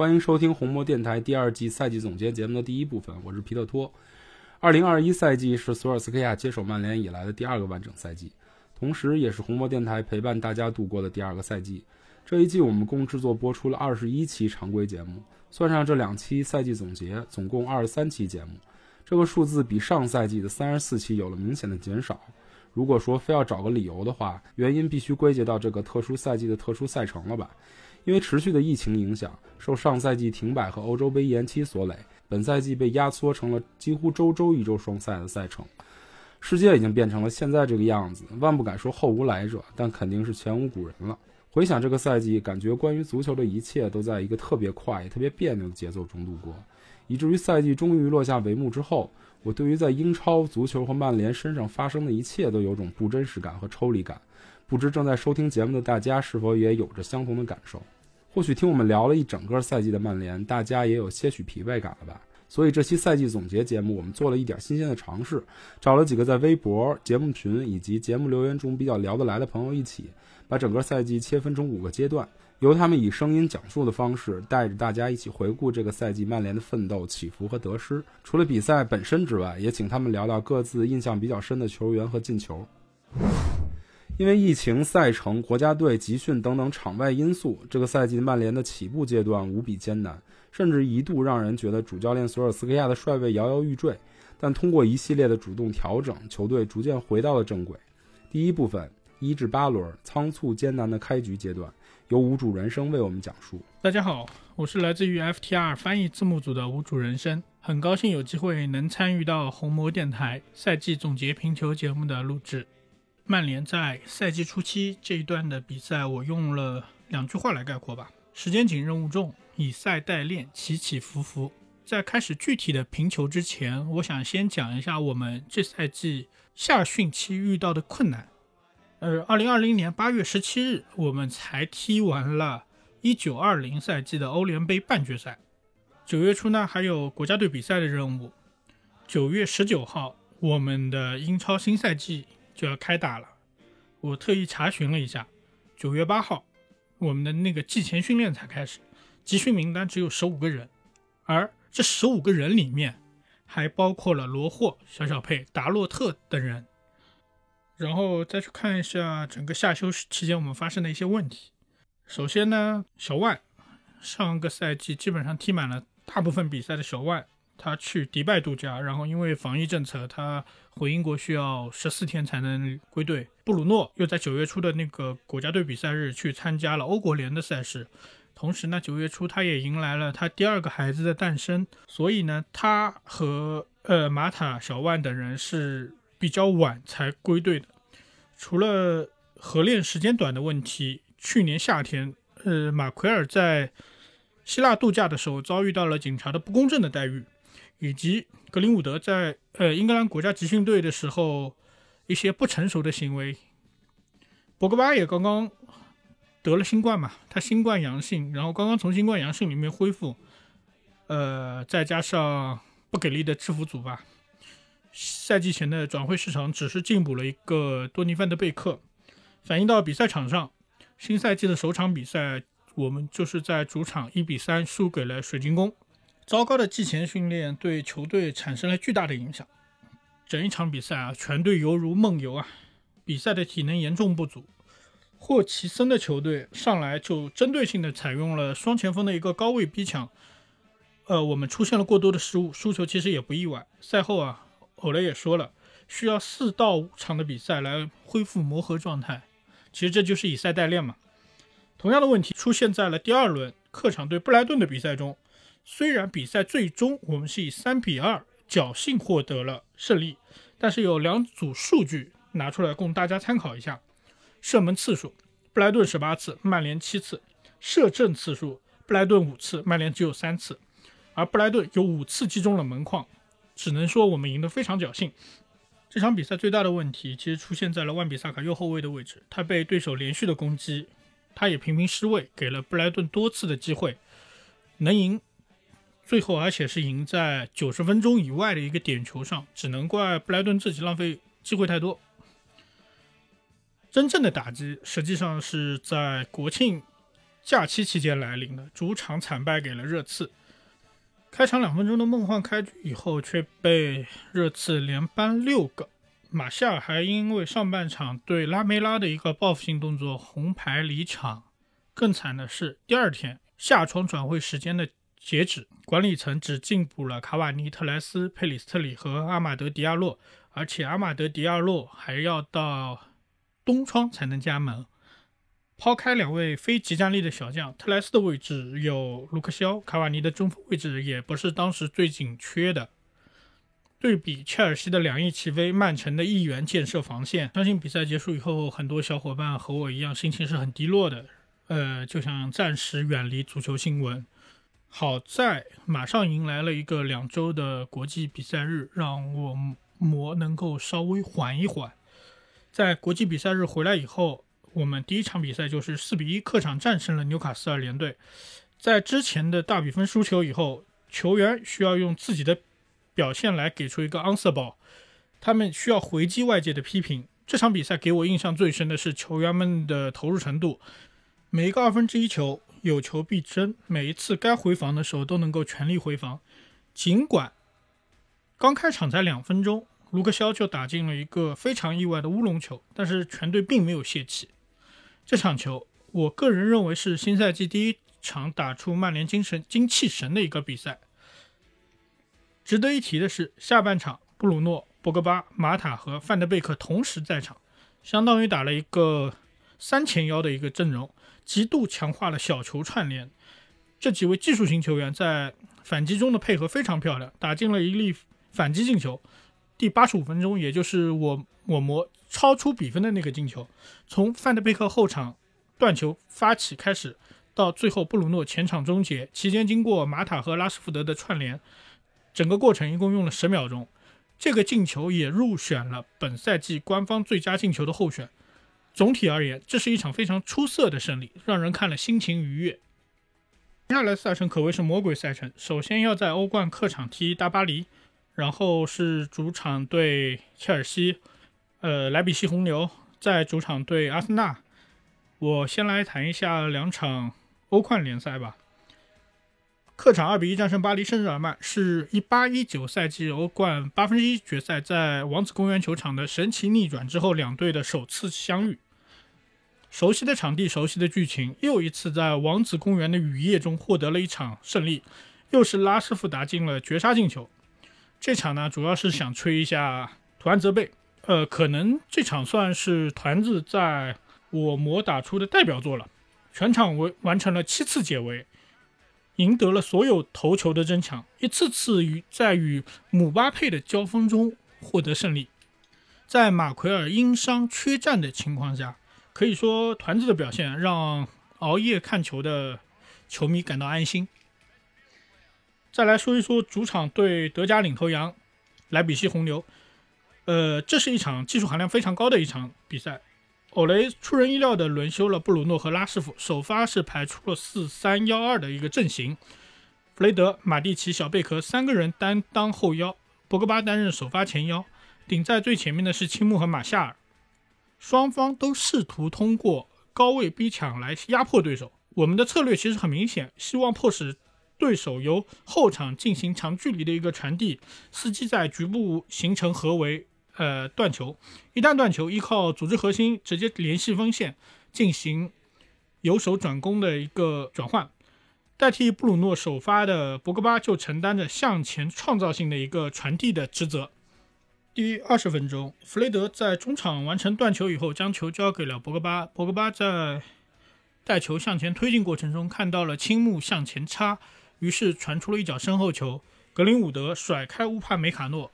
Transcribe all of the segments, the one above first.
欢迎收听红魔电台第二季赛季总结节目的第一部分，我是皮特托。二零二一赛季是索尔斯克亚接手曼联以来的第二个完整赛季，同时也是红魔电台陪伴大家度过的第二个赛季。这一季我们共制作播出了二十一期常规节目，算上这两期赛季总结，总共二十三期节目。这个数字比上赛季的三十四期有了明显的减少。如果说非要找个理由的话，原因必须归结到这个特殊赛季的特殊赛程了吧？因为持续的疫情影响，受上赛季停摆和欧洲杯延期所累，本赛季被压缩成了几乎周周一周双赛的赛程。世界已经变成了现在这个样子，万不敢说后无来者，但肯定是前无古人了。回想这个赛季，感觉关于足球的一切都在一个特别快也特别别扭的节奏中度过，以至于赛季终于落下帷幕之后，我对于在英超足球和曼联身上发生的一切都有种不真实感和抽离感。不知正在收听节目的大家是否也有着相同的感受？或许听我们聊了一整个赛季的曼联，大家也有些许疲惫感了吧？所以这期赛季总结节目，我们做了一点新鲜的尝试，找了几个在微博、节目群以及节目留言中比较聊得来的朋友一起，把整个赛季切分成五个阶段，由他们以声音讲述的方式，带着大家一起回顾这个赛季曼联的奋斗、起伏和得失。除了比赛本身之外，也请他们聊聊各自印象比较深的球员和进球。因为疫情、赛程、国家队集训等等场外因素，这个赛季曼联的起步阶段无比艰难，甚至一度让人觉得主教练索尔斯克亚的帅位摇摇欲坠。但通过一系列的主动调整，球队逐渐回到了正轨。第一部分一至八轮仓促艰难的开局阶段，由无主人生为我们讲述。大家好，我是来自于 FTR 翻译字幕组的无主人生，很高兴有机会能参与到红魔电台赛季总结评球节目的录制。曼联在赛季初期这一段的比赛，我用了两句话来概括吧：时间紧，任务重，以赛代练，起起伏伏。在开始具体的评球之前，我想先讲一下我们这赛季夏训期遇到的困难。呃，二零二零年八月十七日，我们才踢完了一九二零赛季的欧联杯半决赛。九月初呢，还有国家队比赛的任务。九月十九号，我们的英超新赛季就要开打了。我特意查询了一下，九月八号，我们的那个季前训练才开始，集训名单只有十五个人，而这十五个人里面还包括了罗霍、小小佩、达洛特等人。然后再去看一下整个夏休期间我们发生的一些问题。首先呢，小万上个赛季基本上踢满了大部分比赛的小万，他去迪拜度假，然后因为防疫政策，他回英国需要十四天才能归队。布鲁诺又在九月初的那个国家队比赛日去参加了欧国联的赛事，同时呢，九月初他也迎来了他第二个孩子的诞生，所以呢，他和呃马塔、小万等人是比较晚才归队的。除了合练时间短的问题，去年夏天，呃，马奎尔在希腊度假的时候遭遇到了警察的不公正的待遇，以及格林伍德在呃英格兰国家集训队的时候一些不成熟的行为。博格巴也刚刚得了新冠嘛，他新冠阳性，然后刚刚从新冠阳性里面恢复，呃，再加上不给力的制服组吧。赛季前的转会市场只是进补了一个多尼范德贝克，反映到比赛场上，新赛季的首场比赛，我们就是在主场一比三输给了水晶宫。糟糕的季前训练对球队产生了巨大的影响，整一场比赛啊，全队犹如梦游啊，比赛的体能严重不足。霍奇森的球队上来就针对性的采用了双前锋的一个高位逼抢，呃，我们出现了过多的失误，输球其实也不意外。赛后啊。欧雷也说了，需要四到五场的比赛来恢复磨合状态。其实这就是以赛代练嘛。同样的问题出现在了第二轮客场对布莱顿的比赛中。虽然比赛最终我们是以三比二侥幸获得了胜利，但是有两组数据拿出来供大家参考一下：射门次数，布莱顿十八次，曼联七次；射正次数，布莱顿五次，曼联只有三次。而布莱顿有五次击中了门框。只能说我们赢得非常侥幸。这场比赛最大的问题其实出现在了万比萨卡右后卫的位置，他被对手连续的攻击，他也频频失位，给了布莱顿多次的机会，能赢最后而且是赢在九十分钟以外的一个点球上，只能怪布莱顿自己浪费机会太多。真正的打击实际上是在国庆假期期间来临的，主场惨败给了热刺。开场两分钟的梦幻开局以后，却被热刺连扳六个。马夏尔还因为上半场对拉梅拉的一个报复性动作红牌离场。更惨的是，第二天下窗转会时间的截止，管理层只进补了卡瓦尼、特莱斯、佩里斯特里和阿马德·迪亚洛，而且阿马德·迪亚洛还要到冬窗才能加盟。抛开两位非极战力的小将，特莱斯的位置有卢克肖，卡瓦尼的中锋位置也不是当时最紧缺的。对比切尔西的两翼齐飞，曼城的一员建设防线，相信比赛结束以后，很多小伙伴和我一样，心情是很低落的。呃，就想暂时远离足球新闻。好在马上迎来了一个两周的国际比赛日，让我魔能够稍微缓一缓。在国际比赛日回来以后，我们第一场比赛就是四比一客场战胜了纽卡斯尔联队。在之前的大比分输球以后，球员需要用自己的表现来给出一个 answer ball，他们需要回击外界的批评。这场比赛给我印象最深的是球员们的投入程度，每一个二分之一球。有求必争，每一次该回防的时候都能够全力回防。尽管刚开场才两分钟，卢克肖就打进了一个非常意外的乌龙球，但是全队并没有泄气。这场球，我个人认为是新赛季第一场打出曼联精神精气神的一个比赛。值得一提的是，下半场布鲁诺、博格巴、马塔和范德贝克同时在场，相当于打了一个三前腰的一个阵容。极度强化了小球串联，这几位技术型球员在反击中的配合非常漂亮，打进了一粒反击进球。第八十五分钟，也就是我我魔超出比分的那个进球，从范德贝克后场断球发起开始，到最后布鲁诺前场终结，期间经过马塔和拉什福德的串联，整个过程一共用了十秒钟。这个进球也入选了本赛季官方最佳进球的候选。总体而言，这是一场非常出色的胜利，让人看了心情愉悦。接下来赛程可谓是魔鬼赛程，首先要在欧冠客场踢大巴黎，然后是主场对切尔西，呃，莱比锡红牛在主场对阿森纳。我先来谈一下两场欧冠联赛吧。客场二比一战胜巴黎圣日耳曼，是一八一九赛季欧冠八分之一决赛在王子公园球场的神奇逆转之后，两队的首次相遇。熟悉的场地，熟悉的剧情，又一次在王子公园的雨夜中获得了一场胜利，又是拉什福德打进了绝杀进球。这场呢，主要是想吹一下图安泽贝，呃，可能这场算是团子在我魔打出的代表作了，全场为完成了七次解围。赢得了所有头球的争抢，一次次与在与姆巴佩的交锋中获得胜利。在马奎尔因伤缺战的情况下，可以说团子的表现让熬夜看球的球迷感到安心。再来说一说主场对德甲领头羊莱比锡红牛，呃，这是一场技术含量非常高的一场比赛。欧雷出人意料地轮休了布鲁诺和拉什福，首发是排出了四三幺二的一个阵型，弗雷德、马蒂奇、小贝壳三个人担当后腰，博格巴担任首发前腰，顶在最前面的是青木和马夏尔，双方都试图通过高位逼抢来压迫对手。我们的策略其实很明显，希望迫使对手由后场进行长距离的一个传递，伺机在局部形成合围。呃，断球，一旦断球，依靠组织核心直接联系锋线，进行由守转攻的一个转换，代替布鲁诺首发的博格巴就承担着向前创造性的一个传递的职责。第二十分钟，弗雷德在中场完成断球以后，将球交给了博格巴。博格巴在带球向前推进过程中，看到了青木向前插，于是传出了一脚身后球，格林伍德甩开乌帕梅卡诺。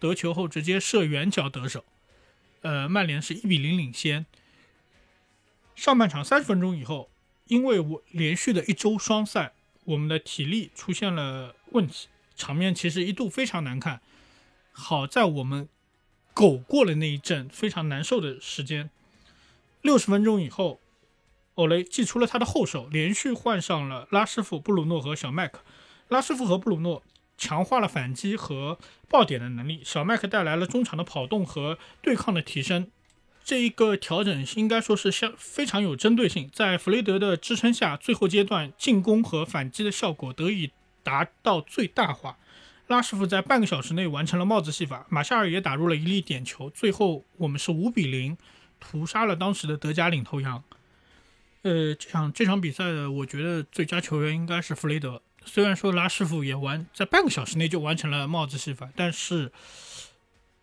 得球后直接射远角得手，呃，曼联是一比零领先。上半场三十分钟以后，因为我连续的一周双赛，我们的体力出现了问题，场面其实一度非常难看。好在我们苟过了那一阵非常难受的时间。六十分钟以后，欧雷祭出了他的后手，连续换上了拉师傅、布鲁诺和小麦克，拉师傅和布鲁诺强化了反击和爆点的能力，小麦克带来了中场的跑动和对抗的提升。这一个调整应该说是相非常有针对性，在弗雷德的支撑下，最后阶段进攻和反击的效果得以达到最大化。拉什福在半个小时内完成了帽子戏法，马夏尔也打入了一粒点球，最后我们是五比零屠杀了当时的德甲领头羊。呃，这场这场比赛的，我觉得最佳球员应该是弗雷德。虽然说拉师傅也完在半个小时内就完成了帽子戏法，但是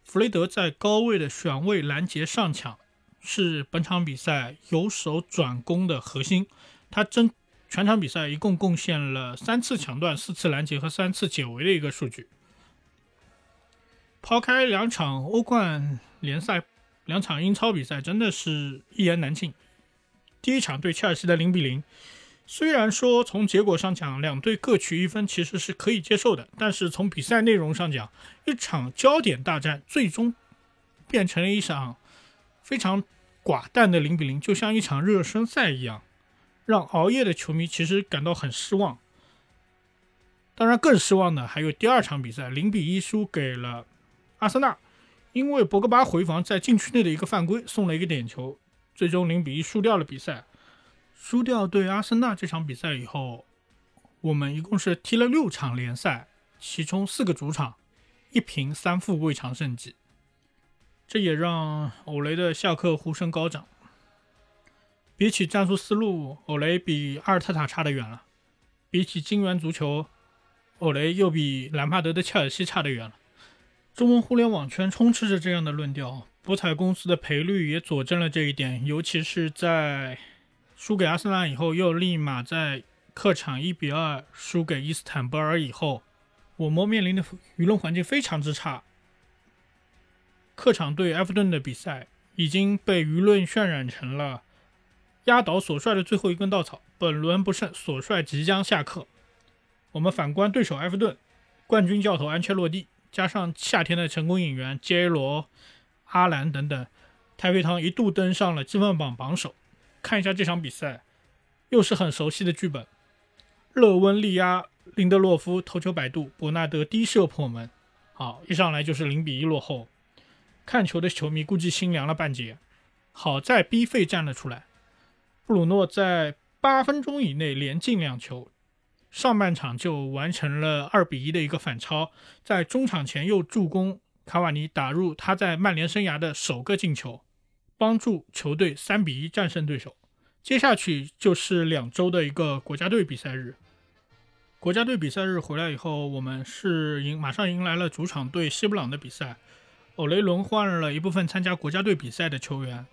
弗雷德在高位的选位、拦截、上抢是本场比赛由守转攻的核心。他真全场比赛一共贡献了三次抢断、四次拦截和三次解围的一个数据。抛开两场欧冠联赛、两场英超比赛，真的是一言难尽。第一场对切尔西的零比零，虽然说从结果上讲两队各取一分其实是可以接受的，但是从比赛内容上讲，一场焦点大战最终变成了一场非常寡淡的零比零，就像一场热身赛一样，让熬夜的球迷其实感到很失望。当然，更失望的还有第二场比赛零比一输给了阿森纳，因为博格巴回防在禁区内的一个犯规送了一个点球。最终零比一输掉了比赛，输掉对阿森纳这场比赛以后，我们一共是踢了六场联赛，其中四个主场，一平三负未尝胜绩。这也让欧雷的下课呼声高涨。比起战术思路，欧雷比阿尔特塔差得远了；比起金元足球，欧雷又比兰帕德的切尔西差得远了。中文互联网圈充斥着这样的论调。博彩公司的赔率也佐证了这一点，尤其是在输给阿森纳以后，又立马在客场一比二输给伊斯坦布尔以后，我们面临的舆论环境非常之差。客场对埃弗顿的比赛已经被舆论渲染成了压倒索帅的最后一根稻草，本轮不胜，索帅即将下课。我们反观对手埃弗顿，冠军教头安切洛蒂，加上夏天的成功引援 J 罗。阿兰等等，太妃糖一度登上了积分榜榜首。看一下这场比赛，又是很熟悉的剧本。勒温利亚、林德洛夫头球摆渡，伯纳德低射破门。好，一上来就是零比一落后。看球的球迷估计心凉了半截。好在 B 费站了出来，布鲁诺在八分钟以内连进两球，上半场就完成了二比一的一个反超，在中场前又助攻。卡瓦尼打入他在曼联生涯的首个进球，帮助球队三比一战胜对手。接下去就是两周的一个国家队比赛日。国家队比赛日回来以后，我们是迎马上迎来了主场对西布朗的比赛。欧雷轮换了一部分参加国家队比赛的球员，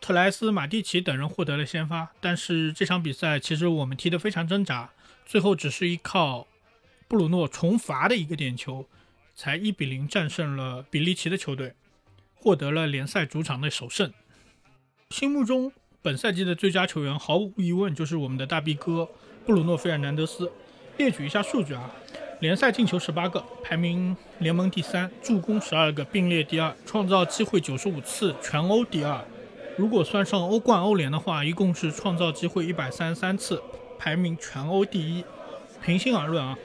特莱斯、马蒂奇等人获得了先发。但是这场比赛其实我们踢得非常挣扎，最后只是依靠布鲁诺重罚的一个点球。才一比零战胜了比利奇的球队，获得了联赛主场的首胜。心目中本赛季的最佳球员毫无疑问就是我们的大 B 哥布鲁诺·费尔南德斯。列举一下数据啊，联赛进球十八个，排名联盟第三；助攻十二个，并列第二；创造机会九十五次，全欧第二。如果算上欧冠、欧联的话，一共是创造机会一百三十三次，排名全欧第一。平心而论啊。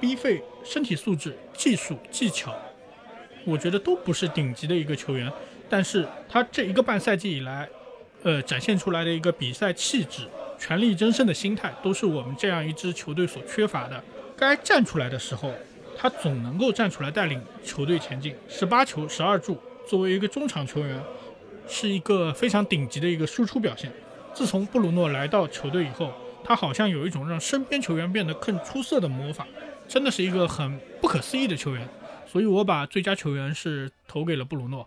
B 费身体素质、技术、技巧，我觉得都不是顶级的一个球员，但是他这一个半赛季以来，呃，展现出来的一个比赛气质、全力争胜的心态，都是我们这样一支球队所缺乏的。该站出来的时候，他总能够站出来带领球队前进。十八球、十二助，作为一个中场球员，是一个非常顶级的一个输出表现。自从布鲁诺来到球队以后，他好像有一种让身边球员变得更出色的魔法。真的是一个很不可思议的球员，所以我把最佳球员是投给了布鲁诺。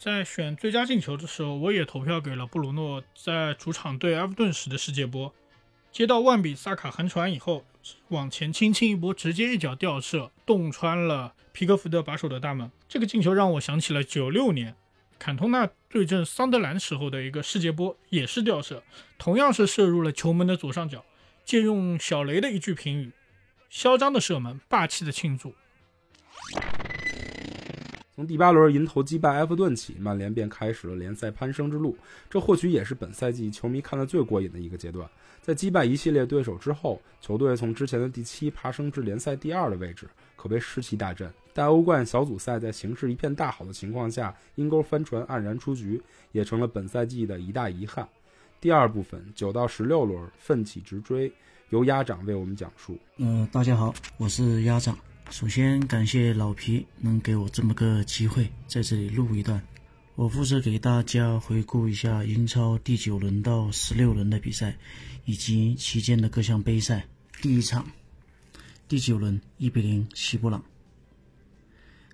在选最佳进球的时候，我也投票给了布鲁诺在主场对埃弗顿时的世界波，接到万比萨卡横传以后，往前轻轻一拨，直接一脚吊射，洞穿了皮克福德把守的大门。这个进球让我想起了九六年坎通纳对阵桑德兰时候的一个世界波，也是吊射，同样是射入了球门的左上角。借用小雷的一句评语。嚣张的射门，霸气的庆祝。从第八轮迎头击败埃弗顿起，曼联便开始了联赛攀升之路。这或许也是本赛季球迷看得最过瘾的一个阶段。在击败一系列对手之后，球队从之前的第七爬升至联赛第二的位置，可谓士气大振。但欧冠小组赛在形势一片大好的情况下，阴沟翻船，黯然出局，也成了本赛季的一大遗憾。第二部分九到十六轮奋起直追，由鸭掌为我们讲述。呃，大家好，我是鸭掌。首先感谢老皮能给我这么个机会，在这里录一段。我负责给大家回顾一下英超第九轮到十六轮的比赛，以及期间的各项杯赛。第一场，第九轮一比零西布朗。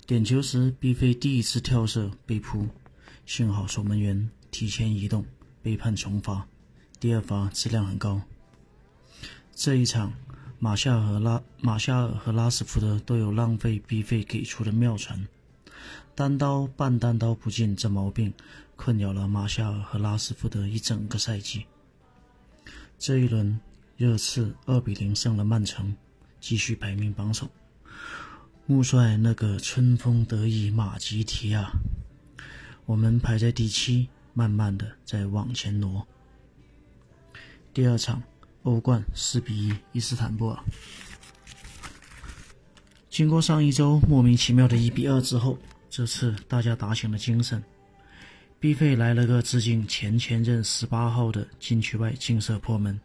点球时，B 费第一次跳射被扑，幸好守门员提前移动，被判重罚。第二罚质量很高。这一场，马夏尔和拉马夏尔和拉什福德都有浪费 B 费给出的妙传。单刀半单刀不进，这毛病困扰了马夏尔和拉什福德一整个赛季。这一轮，热刺二比零胜了曼城，继续排名榜首。穆帅那个春风得意马吉提亚，我们排在第七，慢慢的在往前挪。第二场，欧冠四比一伊斯坦布尔。经过上一周莫名其妙的一比二之后，这次大家打醒了精神。毕费来了个致敬前前任十八号的禁区外劲射破门。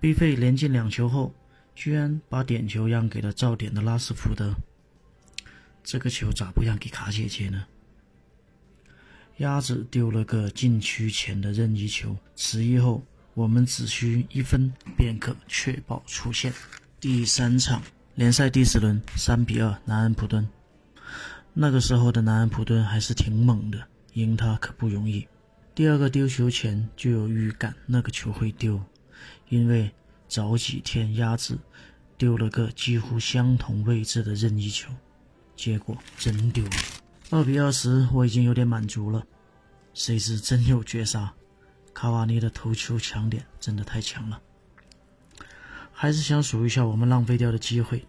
毕费连进两球后，居然把点球让给了造点的拉斯福德。这个球咋不让给卡姐姐呢？鸭子丢了个禁区前的任意球，迟疑后，我们只需一分便可确保出线。第三场联赛第十轮，三比二南安普敦。那个时候的南安普敦还是挺猛的，赢他可不容易。第二个丢球前就有预感，那个球会丢，因为早几天压制丢了个几乎相同位置的任意球，结果真丢了。二比二时我已经有点满足了，谁知真有绝杀，卡瓦尼的头球强点真的太强了。还是想数一下我们浪费掉的机会，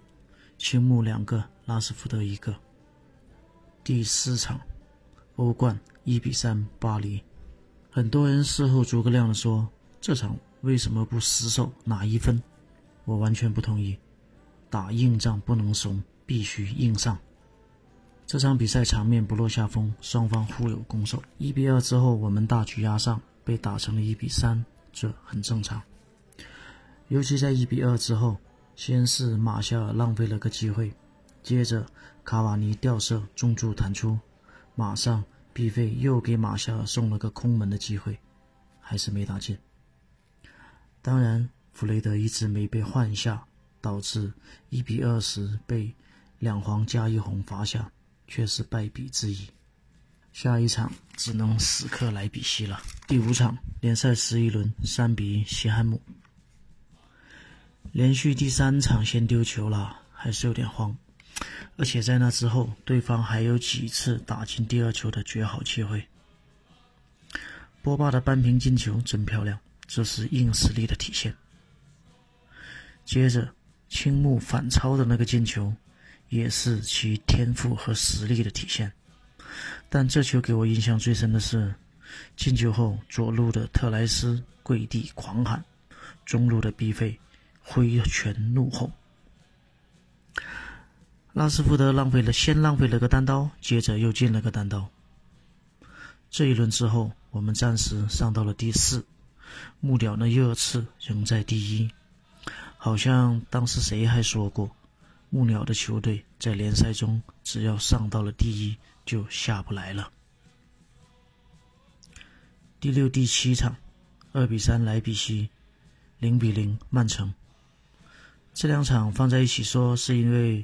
青木两个，拉什福德一个。第四场，欧冠一比三巴黎。很多人事后诸葛亮的说，这场为什么不死守拿一分？我完全不同意，打硬仗不能怂，必须硬上。这场比赛场面不落下风，双方互有攻守。一比二之后，我们大局压上，被打成了一比三，这很正常。尤其在一比二之后，先是马夏尔浪费了个机会，接着卡瓦尼吊射中柱弹出，马上毕费又给马夏尔送了个空门的机会，还是没打进。当然，弗雷德一直没被换下，导致一比二时被两黄加一红罚下，却是败笔之一。下一场只能死磕莱比锡了。第五场联赛十一轮，三比一西汉姆。连续第三场先丢球了，还是有点慌。而且在那之后，对方还有几次打进第二球的绝好机会。波霸的扳平进球真漂亮，这是硬实力的体现。接着，青木反超的那个进球，也是其天赋和实力的体现。但这球给我印象最深的是，进球后左路的特莱斯跪地狂喊，中路的毕费挥拳怒吼。拉斯福德浪费了，先浪费了个单刀，接着又进了个单刀。这一轮之后，我们暂时上到了第四，木鸟的热刺仍在第一。好像当时谁还说过，木鸟的球队在联赛中只要上到了第一就下不来了。第六、第七场，二比三莱比锡，零比零曼城。这两场放在一起说，是因为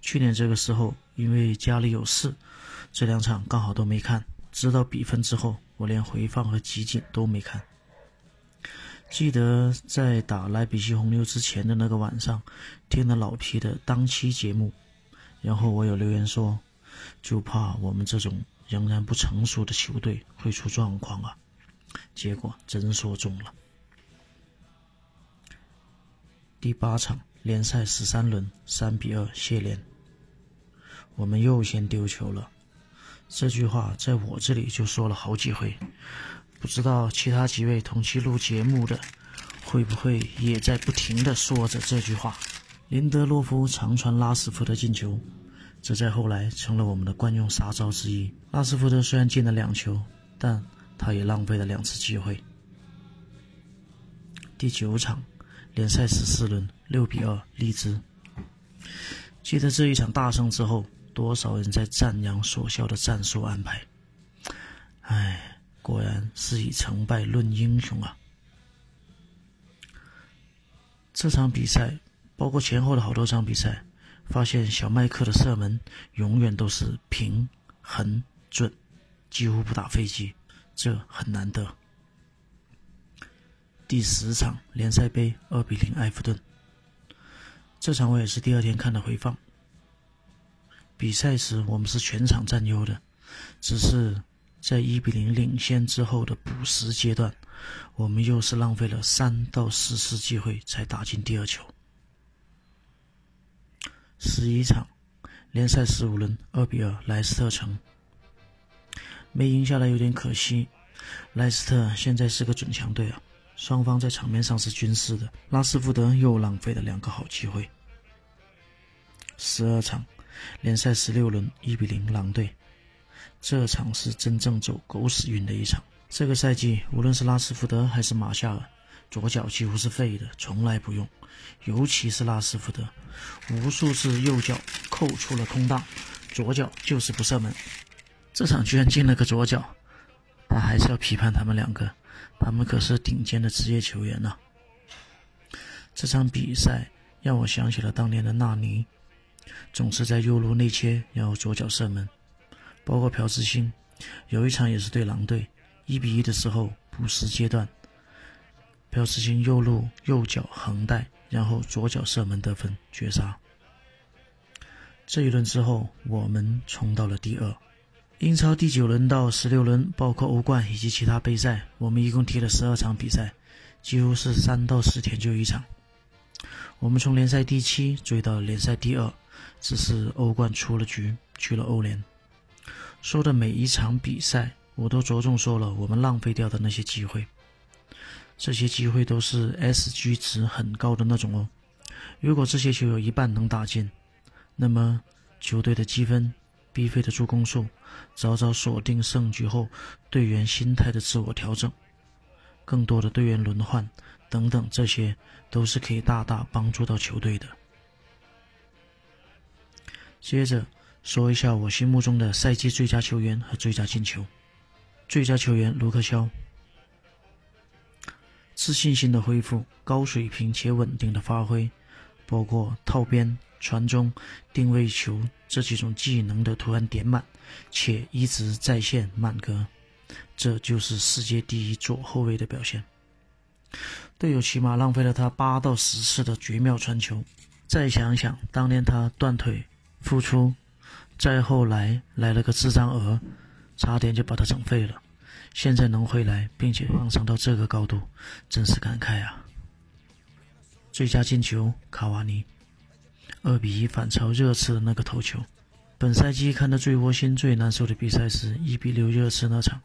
去年这个时候因为家里有事，这两场刚好都没看。知道比分之后，我连回放和集锦都没看。记得在打莱比锡红牛之前的那个晚上，听了老皮的当期节目，然后我有留言说，就怕我们这种仍然不成熟的球队会出状况啊。结果真说中了。第八场联赛十三轮，三比二谢联。我们又先丢球了，这句话在我这里就说了好几回，不知道其他几位同期录节目的会不会也在不停的说着这句话。林德洛夫长传拉斯福德进球，这在后来成了我们的惯用杀招之一。拉斯福德虽然进了两球，但他也浪费了两次机会。第九场联赛十四轮，六比二利兹。记得这一场大胜之后，多少人在赞扬索肖的战术安排。唉，果然是以成败论英雄啊！这场比赛，包括前后的好多场比赛，发现小麦克的射门永远都是平、很准，几乎不打飞机，这很难得。第十场联赛杯二比零埃弗顿，这场我也是第二天看的回放。比赛时我们是全场占优的，只是在一比零领先之后的补时阶段，我们又是浪费了三到四次机会才打进第二球。十一场联赛十五轮二比二莱斯特城，没赢下来有点可惜。莱斯特现在是个准强队啊。双方在场面上是均势的，拉斯福德又浪费了两个好机会。十二场联赛十六轮一比零狼队，这场是真正走狗屎运的一场。这个赛季无论是拉斯福德还是马夏尔，左脚几乎是废的，从来不用。尤其是拉斯福德，无数次右脚扣出了空档，左脚就是不射门。这场居然进了个左脚，但还是要批判他们两个。他们可是顶尖的职业球员呐！这场比赛让我想起了当年的纳尼，总是在右路内切，然后左脚射门。包括朴智星，有一场也是对狼队，一比一的时候补时阶段，朴智星右路右脚横带，然后左脚射门得分绝杀。这一轮之后，我们冲到了第二。英超第九轮到十六轮，包括欧冠以及其他杯赛，我们一共踢了十二场比赛，几乎是三到四天就一场。我们从联赛第七追到联赛第二，只是欧冠出了局，去了欧联。说的每一场比赛，我都着重说了我们浪费掉的那些机会，这些机会都是 SG 值很高的那种哦。如果这些球有一半能打进，那么球队的积分。必费的助攻数，早早锁定胜局后，队员心态的自我调整，更多的队员轮换等等，这些都是可以大大帮助到球队的。接着说一下我心目中的赛季最佳球员和最佳进球。最佳球员卢克肖，自信心的恢复，高水平且稳定的发挥，包括套边。传中、定位球这几种技能的突然点满，且一直在线满格，这就是世界第一左后卫的表现。队友起码浪费了他八到十次的绝妙传球。再想想当年他断腿复出，再后来来了个智障鹅，差点就把他整废了。现在能回来并且放上到这个高度，真是感慨啊！最佳进球卡瓦尼。二比一反超热刺的那个头球。本赛季看的最窝心、最难受的比赛是一比六热刺那场，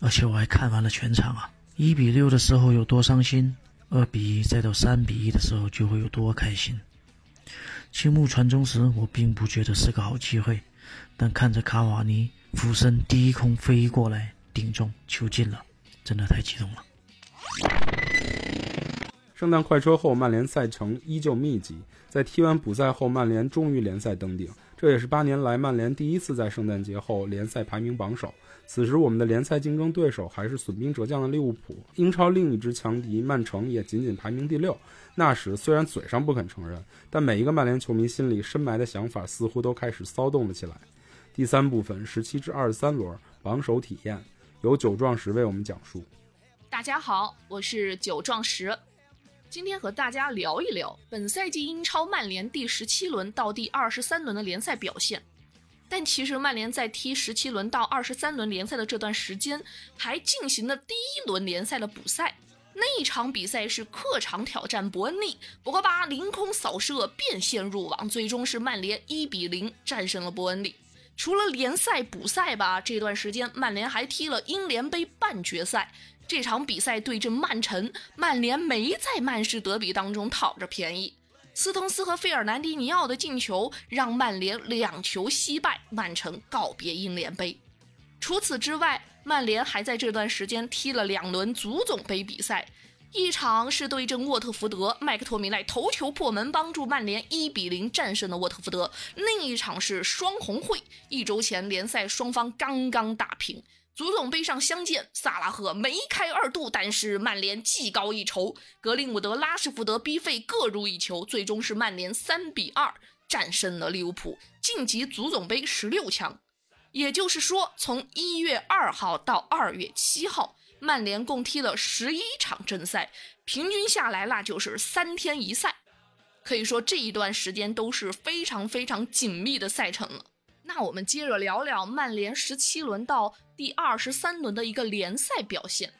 而且我还看完了全场啊！一比六的时候有多伤心，二比一再到三比一的时候就会有多开心。青木传中时，我并不觉得是个好机会，但看着卡瓦尼俯身低空飞过来顶中球进了，真的太激动了。圣诞快车后，曼联赛程依旧密集。在踢完补赛后，曼联终于联赛登顶，这也是八年来曼联第一次在圣诞节后联赛排名榜首。此时，我们的联赛竞争对手还是损兵折将的利物浦，英超另一支强敌曼城也仅仅排名第六。那时虽然嘴上不肯承认，但每一个曼联球迷心里深埋的想法似乎都开始骚动了起来。第三部分，十七至二十三轮榜首体验，由九壮石为我们讲述。大家好，我是九壮石。今天和大家聊一聊本赛季英超曼联第十七轮到第二十三轮的联赛表现。但其实曼联在踢十七轮到二十三轮联赛的这段时间，还进行了第一轮联赛的补赛。那一场比赛是客场挑战伯恩利，博格巴凌空扫射变线入网，最终是曼联一比零战胜了伯恩利。除了联赛补赛吧，这段时间曼联还踢了英联杯半决赛。这场比赛对阵曼城，曼联没在曼市德比当中讨着便宜。斯通斯和费尔南迪尼奥的进球让曼联两球惜败，曼城告别英联杯。除此之外，曼联还在这段时间踢了两轮足总杯比赛，一场是对阵沃特福德，麦克托米奈头球破门，帮助曼联一比零战胜了沃特福德；另一场是双红会，一周前联赛双方刚刚打平。足总杯上相见，萨拉赫梅开二度，但是曼联技高一筹，格林伍德、拉什福德、逼费各入一球，最终是曼联三比二战胜了利物浦，晋级足总杯十六强。也就是说，从一月二号到二月七号，曼联共踢了十一场正赛，平均下来那就是三天一赛，可以说这一段时间都是非常非常紧密的赛程了。那我们接着聊聊曼联十七轮到第二十三轮的一个联赛表现。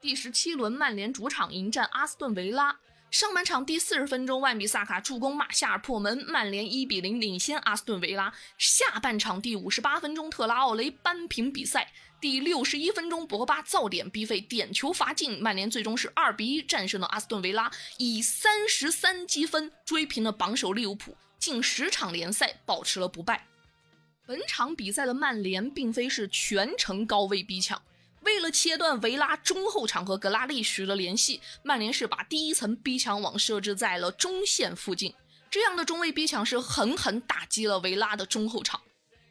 第十七轮，曼联主场迎战阿斯顿维拉。上半场第四十分钟，万比萨卡助攻马夏尔破门，曼联一比零领先阿斯顿维拉。下半场第五十八分钟，特拉奥雷扳平比赛。第六十一分钟，博格巴造点逼费点球罚进，曼联最终是二比一战胜了阿斯顿维拉，以三十三积分追平了榜首利物浦，近十场联赛保持了不败。本场比赛的曼联并非是全程高位逼抢，为了切断维拉中后场和格拉利什的联系，曼联是把第一层逼抢网设置在了中线附近。这样的中位逼抢是狠狠打击了维拉的中后场，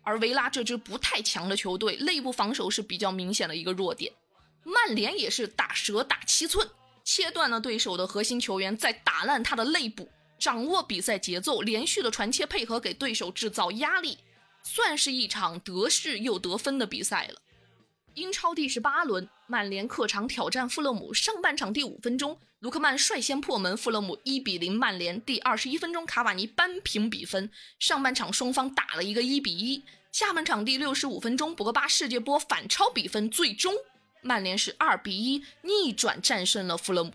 而维拉这支不太强的球队，内部防守是比较明显的一个弱点。曼联也是打蛇打七寸，切断了对手的核心球员，在打烂他的肋部，掌握比赛节奏，连续的传切配合，给对手制造压力。算是一场得势又得分的比赛了。英超第十八轮，曼联客场挑战富勒姆。上半场第五分钟，卢克曼率先破门，富勒姆一比零曼联。第二十一分钟，卡瓦尼扳平比分。上半场双方打了一个一比一。下半场第六十五分钟，博格巴世界波反超比分，最终曼联是二比一逆转战胜了富勒姆。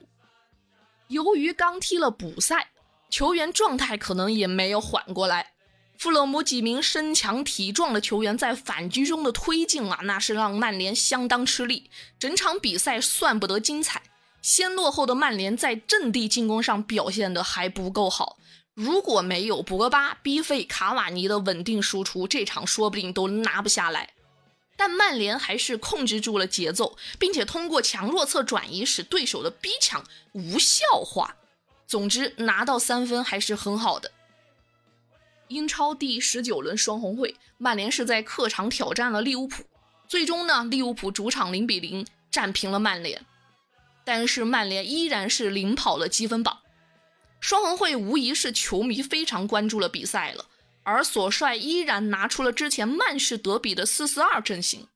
由于刚踢了补赛，球员状态可能也没有缓过来。富勒姆几名身强体壮的球员在反击中的推进啊，那是让曼联相当吃力。整场比赛算不得精彩，先落后的曼联在阵地进攻上表现的还不够好。如果没有博格巴、逼费、卡瓦尼的稳定输出，这场说不定都拿不下来。但曼联还是控制住了节奏，并且通过强弱侧转移使对手的逼抢无效化。总之，拿到三分还是很好的。英超第十九轮双红会，曼联是在客场挑战了利物浦，最终呢，利物浦主场零比零战平了曼联，但是曼联依然是领跑了积分榜。双红会无疑是球迷非常关注的比赛了，而索帅依然拿出了之前曼市德比的四四二阵型。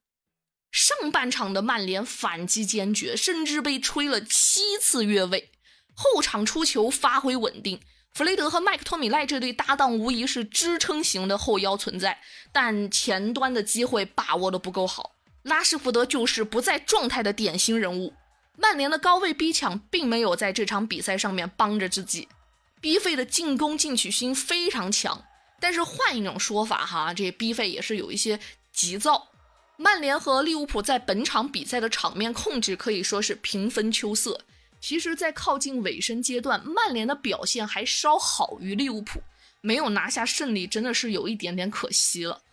上半场的曼联反击坚决，甚至被吹了七次越位，后场出球发挥稳定。弗雷德和麦克托米奈这对搭档无疑是支撑型的后腰存在，但前端的机会把握的不够好。拉什福德就是不在状态的典型人物。曼联的高位逼抢并没有在这场比赛上面帮着自己，逼费的进攻进取心非常强。但是换一种说法哈，这逼费也是有一些急躁。曼联和利物浦在本场比赛的场面控制可以说是平分秋色。其实，在靠近尾声阶段，曼联的表现还稍好于利物浦，没有拿下胜利，真的是有一点点可惜了。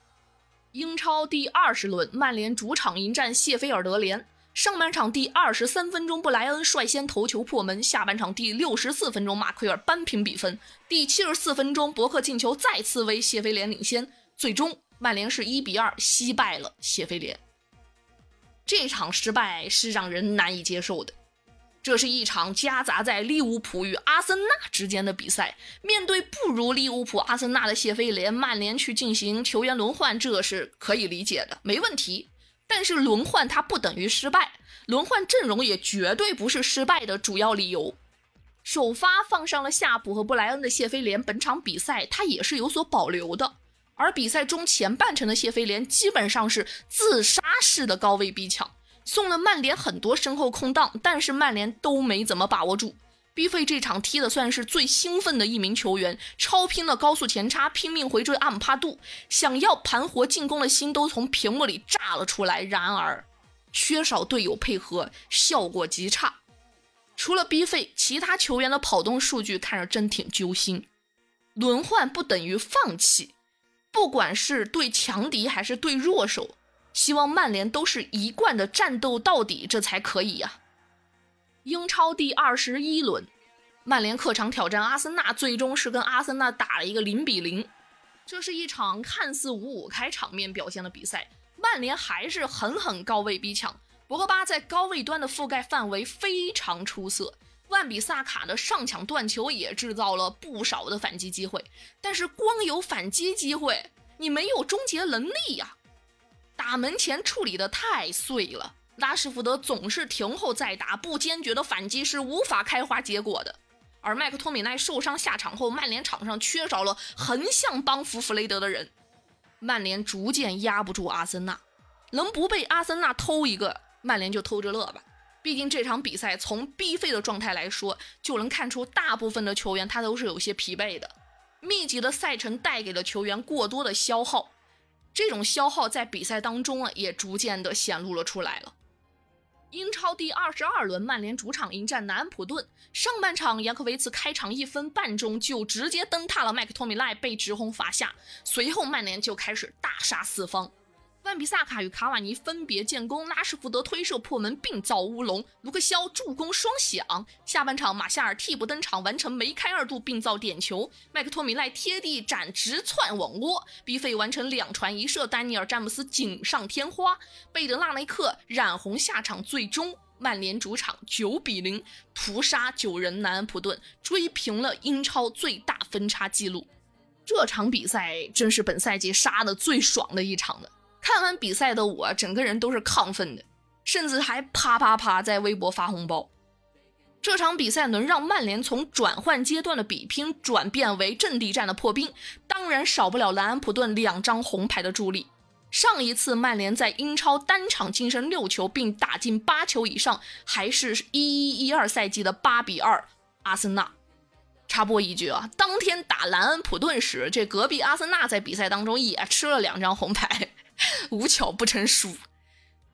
英超第二十轮，曼联主场迎战谢菲尔德联。上半场第二十三分钟，布莱恩率先头球破门；下半场第六十四分钟，马奎尔扳平比分；第七十四分钟，伯克进球再次为谢菲联领先。最终，曼联是一比二惜败了谢菲联。这场失败是让人难以接受的。这是一场夹杂在利物浦与阿森纳之间的比赛。面对不如利物浦、阿森纳的谢菲联，曼联去进行球员轮换，这是可以理解的，没问题。但是轮换它不等于失败，轮换阵容也绝对不是失败的主要理由。首发放上了夏普和布莱恩的谢菲联，本场比赛他也是有所保留的。而比赛中前半程的谢菲联基本上是自杀式的高位逼抢。送了曼联很多身后空档，但是曼联都没怎么把握住。B 费这场踢的算是最兴奋的一名球员，超拼了高速前插，拼命回追阿姆帕杜，想要盘活进攻的心都从屏幕里炸了出来。然而，缺少队友配合，效果极差。除了 B 费，其他球员的跑动数据看着真挺揪心。轮换不等于放弃，不管是对强敌还是对弱手，希望曼联都是一贯的战斗到底，这才可以呀、英超第二十一轮，曼联客场挑战阿森纳，最终是跟阿森纳打了一个零比零。这是一场看似五五开场面表现的比赛，曼联还是狠狠高位逼抢。博格巴在高位端的覆盖范围非常出色，万比萨卡的上抢断球也制造了不少的反击机会。但是光有反击机会，你没有终结能力呀、打门前处理的太碎了。拉什福德总是停后再打，不坚决的反击是无法开花结果的。而麦克托米奈受伤下场后，曼联场上缺少了横向帮扶弗雷德的人，曼联逐渐压不住阿森纳，能不被阿森纳偷一个，曼联就偷着乐吧。毕竟这场比赛从逼费的状态来说，就能看出大部分的球员他都是有些疲惫的。密集的赛程带给了球员过多的消耗，这种消耗在比赛当中啊也逐渐的显露了出来了。英超第二十二轮，曼联主场迎战南安普顿。上半场，扬科维茨开场一分半钟就直接蹬踏了麦克托米奈，被直轰罚下。随后，曼联就开始大杀四方。万比萨卡与卡瓦尼分别建功，拉什福德推射破门并造乌龙，卢克肖助攻双响。下半场，马夏尔替补登场，完成梅开二度并造点球。麦克托米奈贴地斩直窜网窝，逼费完成两传一射，丹尼尔詹姆斯锦上添花，贝德纳雷克染红下场，最终曼联主场九比零屠杀九人南安普顿，追平了英超最大分差纪录。这场比赛真是本赛季杀的最爽的一场了。看完比赛的我，整个人都是亢奋的，甚至还啪啪啪在微博发红包。这场比赛能让曼联从转换阶段的比拼转变为阵地战的破冰，当然少不了南安普顿两张红牌的助力。上一次曼联在英超单场净胜六球并打进八球以上，还是一一一二赛季的八比二阿森纳。插播一句啊，当天打兰恩普顿时，这隔壁阿森纳在比赛当中也吃了两张红牌，无巧不成书。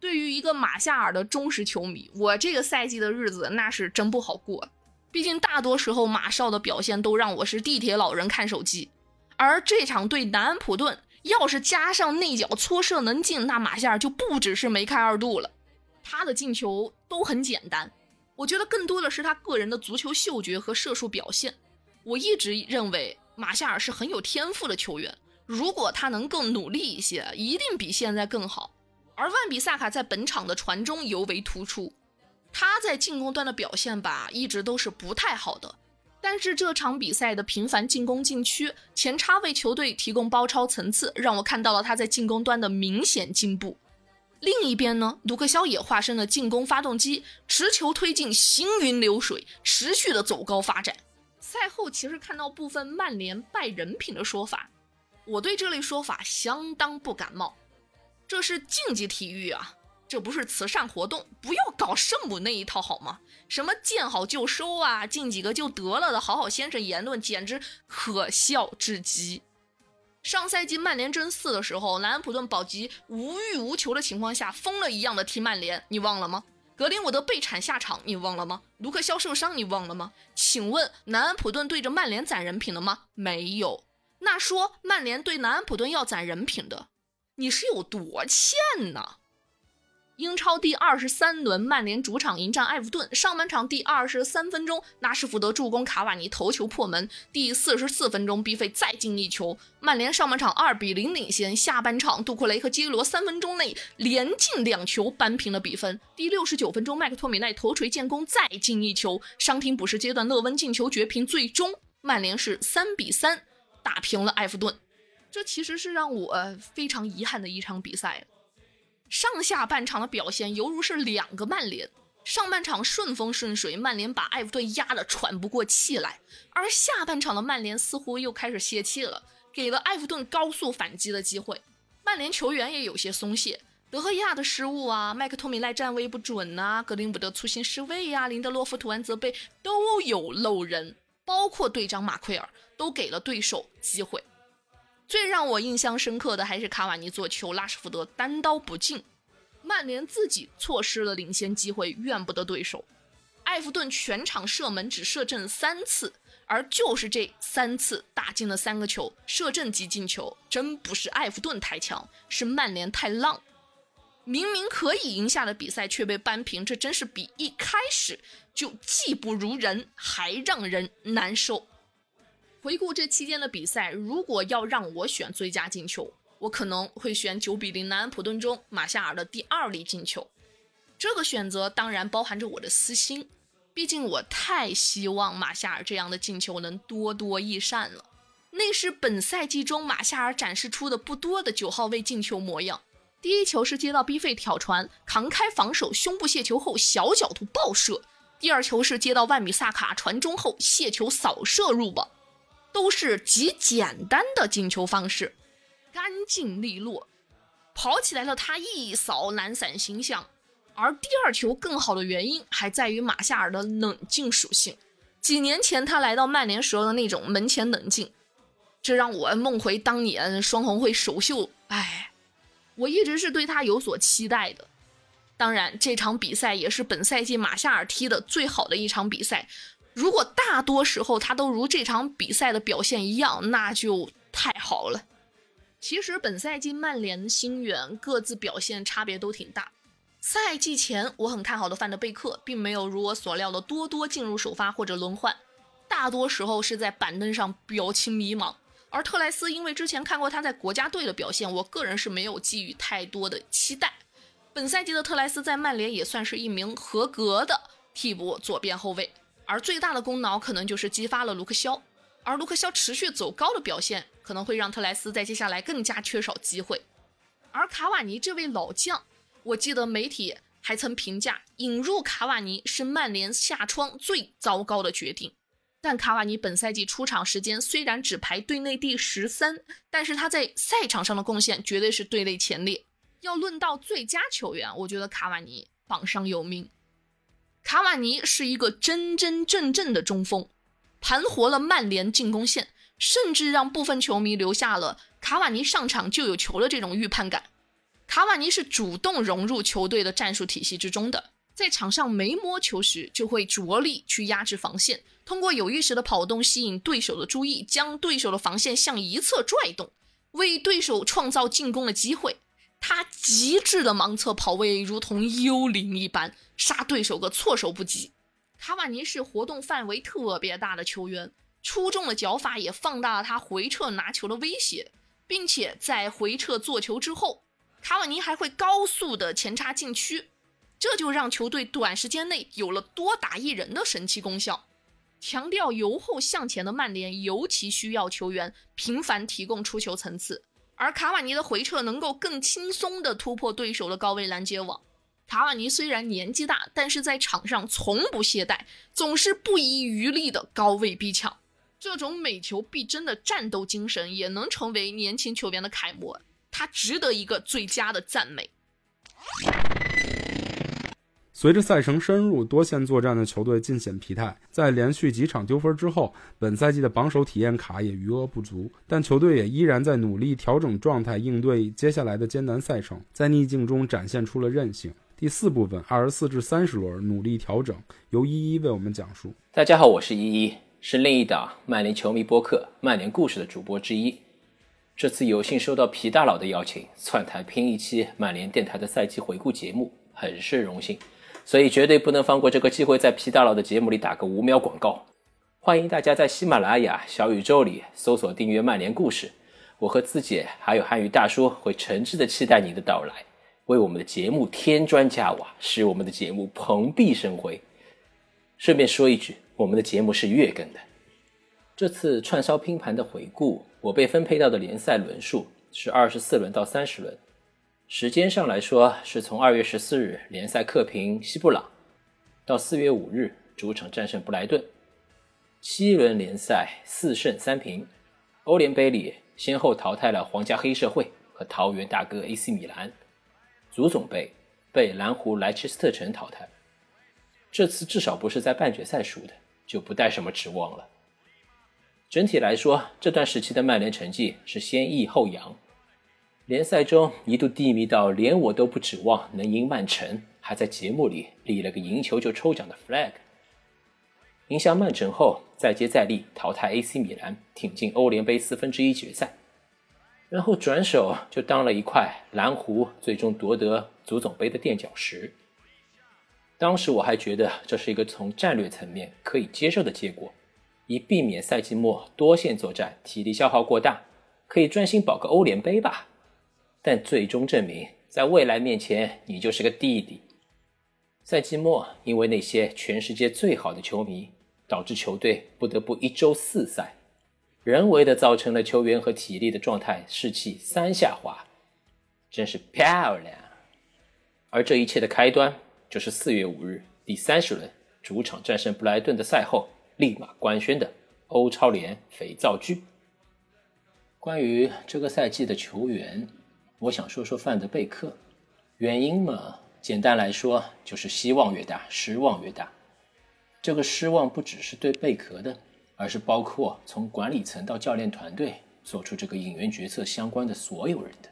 对于一个马夏尔的忠实球迷，我这个赛季的日子那是真不好过。毕竟大多时候马少的表现都让我是地铁老人看手机，而这场对南安普顿，要是加上内角搓射能进，那马夏尔就不只是梅开二度了。他的进球都很简单，我觉得更多的是他个人的足球嗅觉和射术表现。我一直认为马夏尔是很有天赋的球员，如果他能更努力一些，一定比现在更好。而万比萨卡在本场的传中尤为突出，他在进攻端的表现吧，一直都是不太好的。但是这场比赛的频繁进攻禁区、前插为球队提供包抄层次，让我看到了他在进攻端的明显进步。另一边呢，卢克肖也化身了进攻发动机，持球推进，行云流水，持续的走高发展。赛后其实看到部分曼联败人品的说法，我对这类说法相当不感冒。这是竞技体育啊，这不是慈善活动，不要搞圣母那一套好吗？什么见好就收啊，进几个就得了的好好先生言论，简直可笑至极。上赛季曼联争四的时候，南安普顿保级无欲无求的情况下，疯了一样的踢曼联，你忘了吗？格林伍德被铲下场，你忘了吗？卢克肖受伤，你忘了吗？请问南安普顿对着曼联攒人品了吗？没有。那说曼联对南安普顿要攒人品的，你是有多欠呢？英超第二十三轮，曼联主场迎战埃弗顿。上半场第二十三分钟，拉什福德助攻卡瓦尼头球破门。第四十四分钟，逼费再进一球，曼联上半场二比零领先。下半场，杜库雷和基罗三分钟内连进两球，扳平了比分。第六十九分钟，麦克托米奈头锤建功，再进一球。伤停补时阶段，勒温进球绝平。最终，曼联是三比三打平了埃弗顿。这其实是让我非常遗憾的一场比赛。上下半场的表现犹如是两个曼联，上半场顺风顺水，曼联把埃弗顿压得喘不过气来，而下半场的曼联似乎又开始泄气了，给了埃弗顿高速反击的机会。曼联球员也有些松懈，德赫亚的失误啊，麦克托米奈站位不准呐、格林伍德粗心失位呀、林德洛夫突然责备，都有漏人，包括队长马奎尔都给了对手机会。最让我印象深刻的还是卡瓦尼做球，拉什福德单刀不进，曼联自己错失了领先机会，怨不得对手。埃弗顿全场射门只射正三次，而就是这三次打进了三个球，射正即进球，真不是埃弗顿太强，是曼联太浪。明明可以赢下的比赛却被扳平，这真是比一开始就技不如人还让人难受。回顾这期间的比赛，如果要让我选最佳进球，我可能会选九比零南安普顿中马夏尔的第二粒进球。这个选择当然包含着我的私心，毕竟我太希望马夏尔这样的进球能多多益善了。那是本赛季中马夏尔展示出的不多的九号位进球模样。第一球是接到 B 费挑传，扛开防守，胸部卸球后小角度爆射；第二球是接到万米萨卡传中后卸球扫射入网，都是极简单的进球方式，干净利落。跑起来了，他一扫懒散形象。而第二球更好的原因还在于马夏尔的冷静属性。几年前他来到曼联时候的那种门前冷静，这让我梦回当年双红会首秀。哎，我一直是对他有所期待的。当然，这场比赛也是本赛季马夏尔踢的最好的一场比赛。如果大多时候他都如这场比赛的表现一样，那就太好了。其实本赛季曼联新援各自表现差别都挺大。赛季前我很看好的范德贝克，并没有如我所料的多多进入首发或者轮换，大多时候是在板凳上表情迷茫。而特莱斯因为之前看过他在国家队的表现，我个人是没有寄予太多的期待。本赛季的特莱斯在曼联也算是一名合格的替补左边后卫，而最大的功劳可能就是激发了卢克肖，而卢克肖持续走高的表现，可能会让特莱斯在接下来更加缺少机会。而卡瓦尼这位老将。我记得媒体还曾评价引入卡瓦尼是曼联下窗最糟糕的决定。但卡瓦尼本赛季出场时间虽然只排队内第十三，但是他在赛场上的贡献绝对是队内前列。要论到最佳球员，我觉得卡瓦尼榜上有名。卡瓦尼是一个真真正正的中锋，盘活了曼联进攻线，甚至让部分球迷留下了卡瓦尼上场就有球的这种预判感。卡瓦尼是主动融入球队的战术体系之中的，在场上没摸球时就会着力去压制防线，通过有意识的跑动吸引对手的注意，将对手的防线向一侧拽动，为对手创造进攻的机会。他极致的盲测跑位如同幽灵一般，杀对手个措手不及。卡瓦尼是活动范围特别大的球员，出众的脚法也放大了他回撤拿球的威胁，并且在回撤做球之后。卡瓦尼还会高速的前插禁区，这就让球队短时间内有了多打一人的神奇功效。强调由后向前的曼联尤其需要球员频繁提供出球层次，而卡瓦尼的回撤能够更轻松地突破对手的高位拦截网。卡瓦尼虽然年纪大，但是在场上从不懈怠，总是不遗余力的高位逼抢。这种每球必争的战斗精神，也能成为年轻球员的楷模。他值得一个最佳的赞美。随着赛程深入，多线作战的球队尽显疲态。在连续几场丢分之后，本赛季的榜首体验卡也余额不足，但球队也依然在努力调整状态，应对接下来的艰难赛程，在逆境中展现出了韧性。第四部分，二十四至三十轮努力调整，由依依为我们讲述。大家好，我是依依，是另一档曼联球迷播客《曼联故事》的主播之一。这次有幸收到皮大佬的邀请，窜台拼一期曼联电台的赛季回顾节目，很是荣幸，所以绝对不能放过这个机会，在皮大佬的节目里打个五秒广告。欢迎大家在喜马拉雅、小宇宙里搜索订阅《曼联故事》，我和自姐还有汉语大叔会诚挚的期待你的到来，为我们的节目添砖加瓦，使我们的节目蓬荜生辉。顺便说一句，我们的节目是月更的。这次串烧拼盘的回顾，我被分配到的联赛轮数是二十四轮到三十轮。时间上来说，是从二月十四日联赛客平西布朗，到四月五日主场战胜布莱顿。七轮联赛四胜三平，欧联杯里先后淘汰了皇家黑社会和桃园大哥 AC 米兰。足总杯被蓝湖莱切斯特城淘汰。这次至少不是在半决赛输的，就不带什么指望了。整体来说，这段时期的曼联成绩是先抑后扬，联赛中一度低迷到连我都不指望能赢曼城，还在节目里立了个赢球就抽奖的 flag。赢下曼城后，再接再厉，淘汰 AC 米兰，挺进欧联杯四分之一决赛，然后转手就当了一块蓝湖最终夺得足总杯的垫脚石。当时我还觉得这是一个从战略层面可以接受的结果，以避免赛季末多线作战，体力消耗过大，可以专心保个欧联杯吧。但最终证明，在未来面前，你就是个弟弟。赛季末，因为那些全世界最好的球迷。导致球队不得不一周四赛，人为的造成了球员和体力的状态士气三下滑，真是漂亮。而这一切的开端就是四月五日第三十轮主场战胜布莱顿的赛后立马官宣的欧超联肥皂剧。关于这个赛季的球员，我想说说范德贝克。原因嘛，简单来说就是希望越大，失望越大。这个失望不只是对贝壳的，而是包括从管理层到教练团队做出这个引援决策相关的所有人的。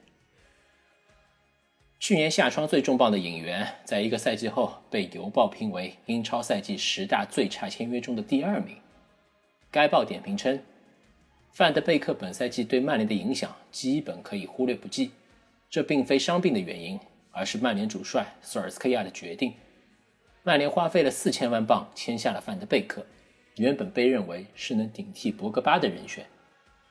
去年夏窗最重磅的引援，在一个赛季后被邮报评为英超赛季十大最差签约中的第二名。该报点评称，范德贝克本赛季对曼联的影响基本可以忽略不计，这并非伤病的原因，而是曼联主帅索尔斯克亚的决定。曼联花费了四千万镑签下了范德贝克，原本被认为是能顶替博格巴的人选，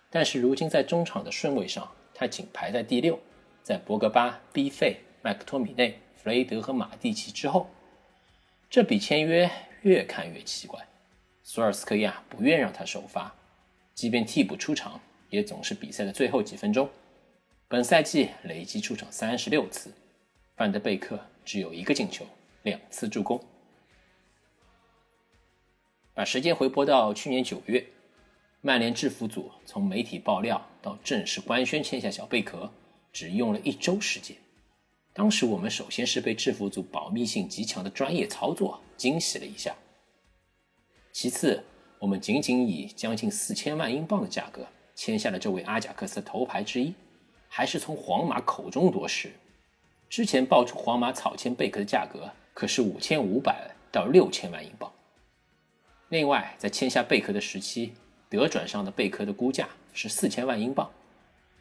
但是如今在中场的顺位上，他仅排在第六，在博格巴、B 费、麦克托米内、弗雷德和马蒂奇之后。这笔签约越看越奇怪，索尔斯克亚不愿让他首发，即便替补出场，也总是比赛的最后几分钟。本赛季累计出场三十六次，范德贝克只有一个进球。两次助攻。把时间回拨到去年九月，曼联制服组从媒体爆料到正式官宣签下小贝壳，只用了一周时间。当时我们首先是被制服组保密性极强的专业操作惊喜了一下，其次我们仅仅以将近四千万英镑的价格签下了这位阿贾克斯头牌之一，还是从皇马口中夺食。之前爆出皇马草签贝壳的价格。可是五千五百到六千万英镑。另外，在签下贝壳的时期，德转上的贝壳的估价是四千万英镑，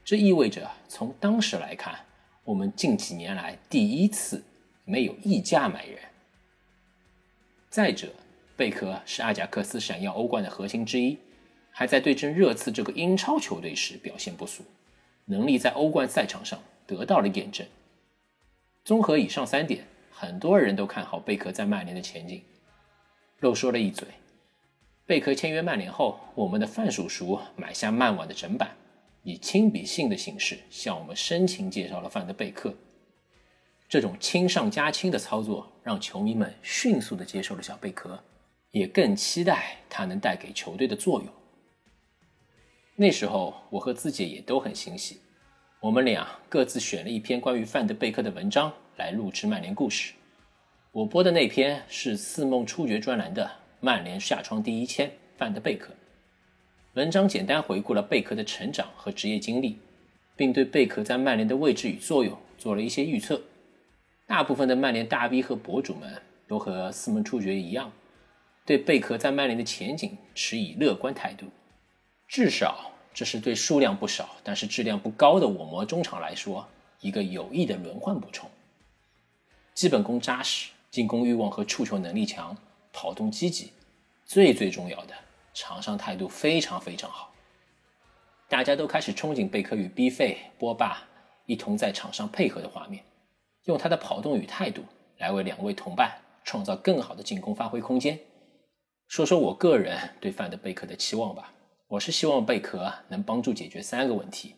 这意味着从当时来看，我们近几年来第一次没有溢价买人。再者，贝壳是阿贾克斯闪耀欧冠的核心之一，还在对阵热刺这个英超球队时表现不俗，能力在欧冠赛场上得到了验证。综合以上三点。很多人都看好贝壳在曼联的前景。漏说了一嘴，贝壳签约曼联后，我们的范叔叔买下曼网的整版，以亲笔信的形式向我们深情介绍了范德贝克。这种亲上加亲的操作，让球迷们迅速的接受了小贝壳，也更期待他能带给球队的作用。那时候，我和自姐也都很欣喜，我们俩各自选了一篇关于范德贝克的文章。来录制曼联故事，我播的那篇是似梦初觉专栏的曼联下窗第一签范德贝克。文章简单回顾了贝克的成长和职业经历，并对贝克在曼联的位置与作用做了一些预测。大部分的曼联大 V 和博主们都和似梦初觉一样，对贝克在曼联的前景持以乐观态度。至少这是对数量不少但是质量不高的我魔中场来说一个有益的轮换补充。基本功扎实，进攻欲望和触球能力强，跑动积极，最最重要的，场上态度非常非常好。大家都开始憧憬贝克与 B 费、波霸一同在场上配合的画面，用他的跑动与态度来为两位同伴创造更好的进攻发挥空间。说说我个人对范德贝克的期望吧，我是希望贝克能帮助解决三个问题：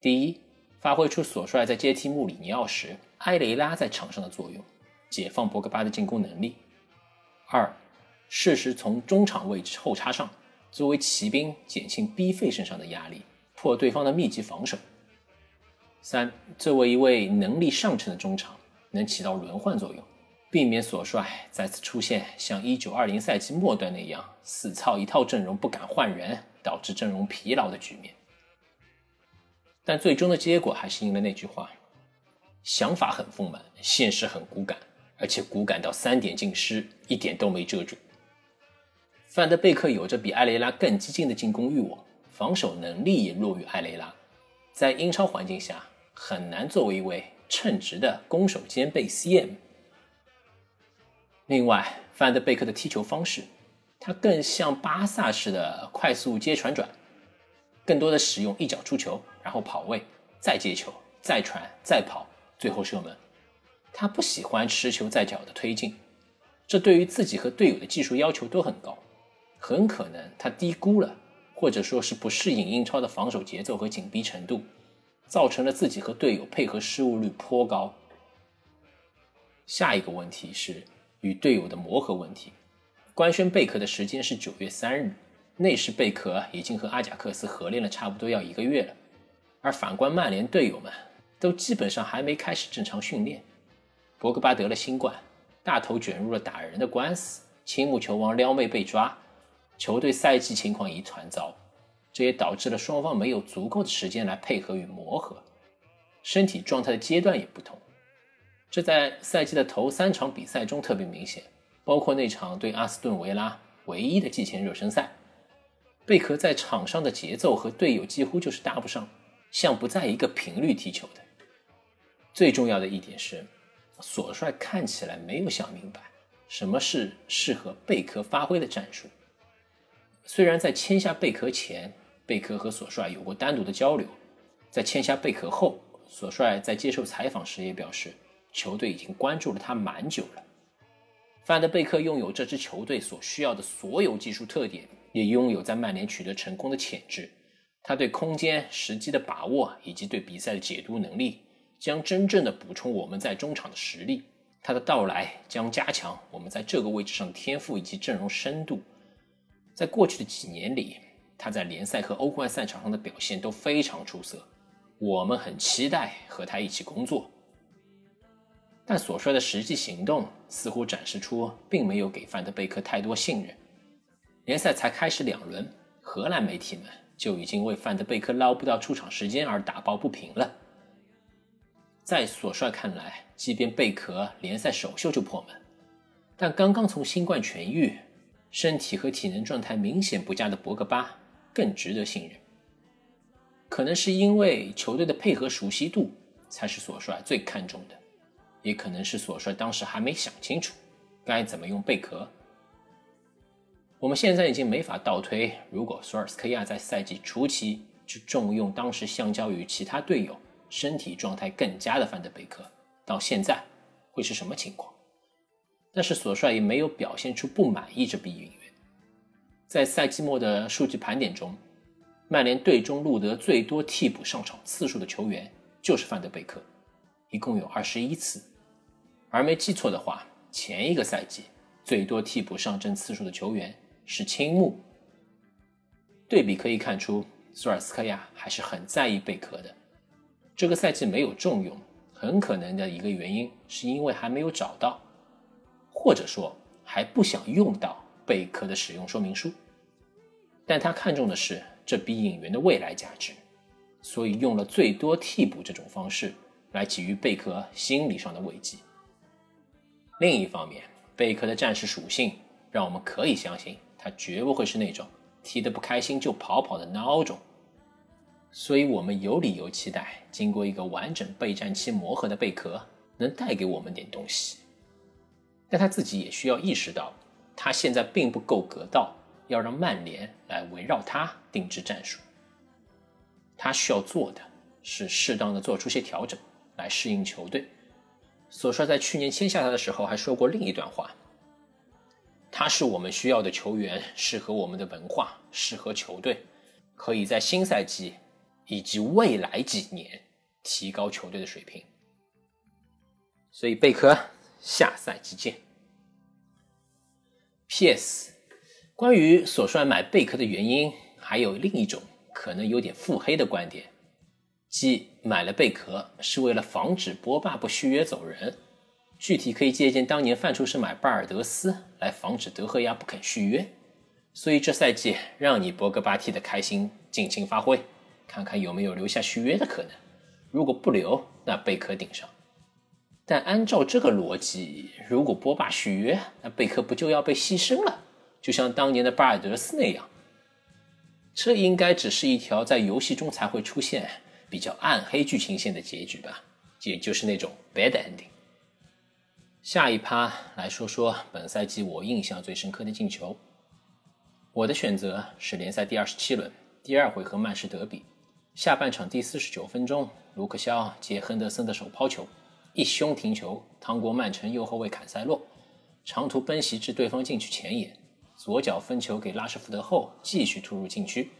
第一，发挥出索帅在接替穆里尼奥时。埃雷拉在场上的作用，解放博格巴的进攻能力。二，适时从中场位置后插上，作为骑兵减轻 B 费身上的压力，破对方的密集防守。三，作为一位能力上乘的中场，能起到轮换作用，避免索帅再次出现像1920赛季末段那样死操一套阵容不敢换人，导致阵容疲劳的局面。但最终的结果还是应了那句话：想法很丰满，现实很骨感，而且骨感到三点尽失，一点都没遮住。范德贝克有着比埃雷拉更激进的进攻欲望，防守能力也弱于埃雷拉，在英超环境下很难作为一位称职的攻守兼备 CM。另外，范德贝克的踢球方式，他更像巴萨式的快速接传转，更多的使用一脚出球，然后跑位，再接球，再传，再跑，最后射门。他不喜欢持球在脚的推进，这对于自己和队友的技术要求都很高。很可能他低估了，或者说是不适应英超的防守节奏和紧逼程度，造成了自己和队友配合失误率颇高。下一个问题是与队友的磨合问题。官宣贝壳的时间是九月三日，那时贝壳已经和阿贾克斯合练了差不多要一个月了，而反观曼联队友们都基本上还没开始正常训练。博格巴得了新冠，大头卷入了打人的官司，青木球王撩妹被抓。球队赛季情况一团糟，这也导致了双方没有足够的时间来配合与磨合，身体状态的阶段也不同。这在赛季的头三场比赛中特别明显，包括那场对阿斯顿维拉唯一的季前热身赛，贝壳在场上的节奏和队友几乎就是搭不上，像不在一个频率踢球的。最重要的一点是，索帅看起来没有想明白什么是适合贝壳发挥的战术。虽然在签下贝壳前，贝壳和索帅有过单独的交流，在签下贝壳后，索帅在接受采访时也表示，球队已经关注了他蛮久了。范德贝克拥有这支球队所需要的所有技术特点，也拥有在曼联取得成功的潜质。他对空间、时机的把握以及对比赛的解读能力，将真正的补充我们在中场的实力。他的到来将加强我们在这个位置上的天赋以及阵容深度。在过去的几年里，他在联赛和欧冠赛场上的表现都非常出色，我们很期待和他一起工作。但所说的实际行动似乎展示出并没有给范德贝克太多信任。联赛才开始两轮，荷兰媒体们就已经为范德贝克捞不到出场时间而打抱不平了。在索帅看来，即便贝壳联赛首秀就破门，但刚刚从新冠痊愈。身体和体能状态明显不佳的博格巴更值得信任，可能是因为球队的配合熟悉度才是索帅最看重的，也可能是索帅当时还没想清楚该怎么用贝壳。我们现在已经没法倒推，如果索尔斯克亚在赛季初期就重用当时相较于其他队友身体状态更佳的范德贝克，到现在会是什么情况。但是索帅也没有表现出不满意这笔引援。在赛季末的数据盘点中，曼联队中录得最多替补上场次数的球员就是范德贝克，一共有二十一次。而没记错的话，前一个赛季最多替补上阵次数的球员是青木。对比可以看出，索尔斯克亚还是很在意贝克的。这个赛季没有重用，很可能的一个原因是因为还没有找到。或者说还不想用到贝壳的使用说明书，但他看重的是这笔引援的未来价值，所以用了最多替补这种方式来给予贝壳心理上的慰藉。另一方面，贝壳的战士属性让我们可以相信他绝不会是那种踢得不开心就跑跑的孬种，所以我们有理由期待经过一个完整备战期磨合的贝壳能带给我们点东西。但他自己也需要意识到，他现在并不够格到要让曼联来围绕他定制战术。他需要做的是适当的做出些调整，来适应球队。索帅在去年签下他的时候还说过另一段话：“他是我们需要的球员，适合我们的文化，适合球队，可以在新赛季以及未来几年提高球队的水平。”所以贝壳。下赛季见。P.S. 关于索帅买贝壳的原因，还有另一种可能有点腹黑的观点。即买了贝壳是为了防止波霸不续约走人。具体可以借鉴当年范楚是买巴尔德斯来防止德赫亚不肯续约。所以这赛季让你博格巴踢的开心，尽情发挥，看看有没有留下续约的可能。如果不留，那贝壳顶上。但按照这个逻辑，如果波霸续约，那贝壳不就要被牺牲了？就像当年的巴尔德斯那样。这应该只是一条在游戏中才会出现、比较暗黑剧情线的结局吧，也就是那种 bad ending。下一趴来说说本赛季我印象最深刻的进球。我的选择是联赛第二十七轮第二回合曼市德比，下半场第四十九分钟，卢克肖接亨德森的手抛球。一胸停球，趟过曼城右后卫坎塞洛，长途奔袭至对方禁区前沿，左脚分球给拉什福德后，继续突入禁区，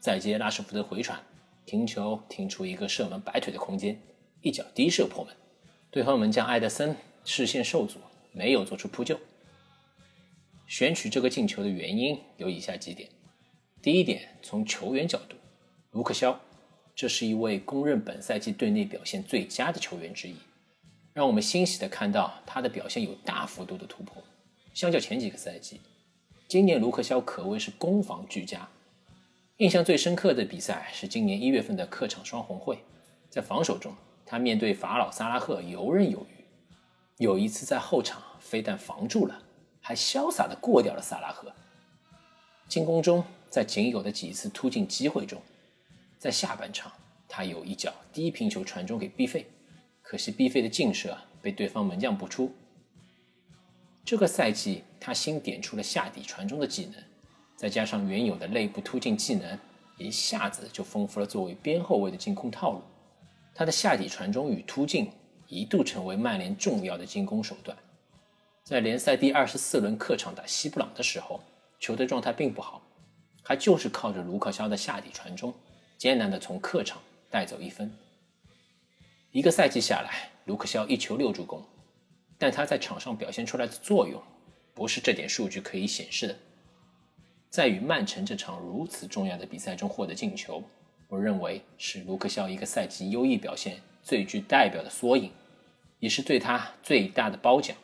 再接拉什福德回传，停球停出一个射门摆腿的空间，一脚低射破门。对方门将埃德森视线受阻，没有做出扑救。选取这个进球的原因有以下几点：第一点，从球员角度，卢克肖，这是一位公认本赛季队内表现最佳的球员之一。让我们欣喜地看到他的表现有大幅度的突破。相较前几个赛季，今年卢克肖可谓是攻防俱佳。印象最深刻的比赛是今年一月份的客场双红会，在防守中，他面对法老萨拉赫游刃有余。有一次在后场非但防住了，还潇洒地过掉了萨拉赫。进攻中，在仅有的几次突进机会中，在下半场他有一脚低平球传中给毕费。可惜毕费的劲射被对方门将补出。这个赛季，他新点出了下底传中的技能，再加上原有的内部突进技能，一下子就丰富了作为边后卫的进攻套路。他的下底传中与突进一度成为曼联重要的进攻手段。在联赛第二十四轮客场打西布朗的时候，球队状态并不好，还就是靠着卢克肖的下底传中，艰难的从客场带走一分。一个赛季下来，卢克肖一球六助攻，但他在场上表现出来的作用，不是这点数据可以显示的。在与曼城这场如此重要的比赛中获得进球，我认为是卢克肖一个赛季优异表现最具代表的缩影，也是对他最大的褒奖。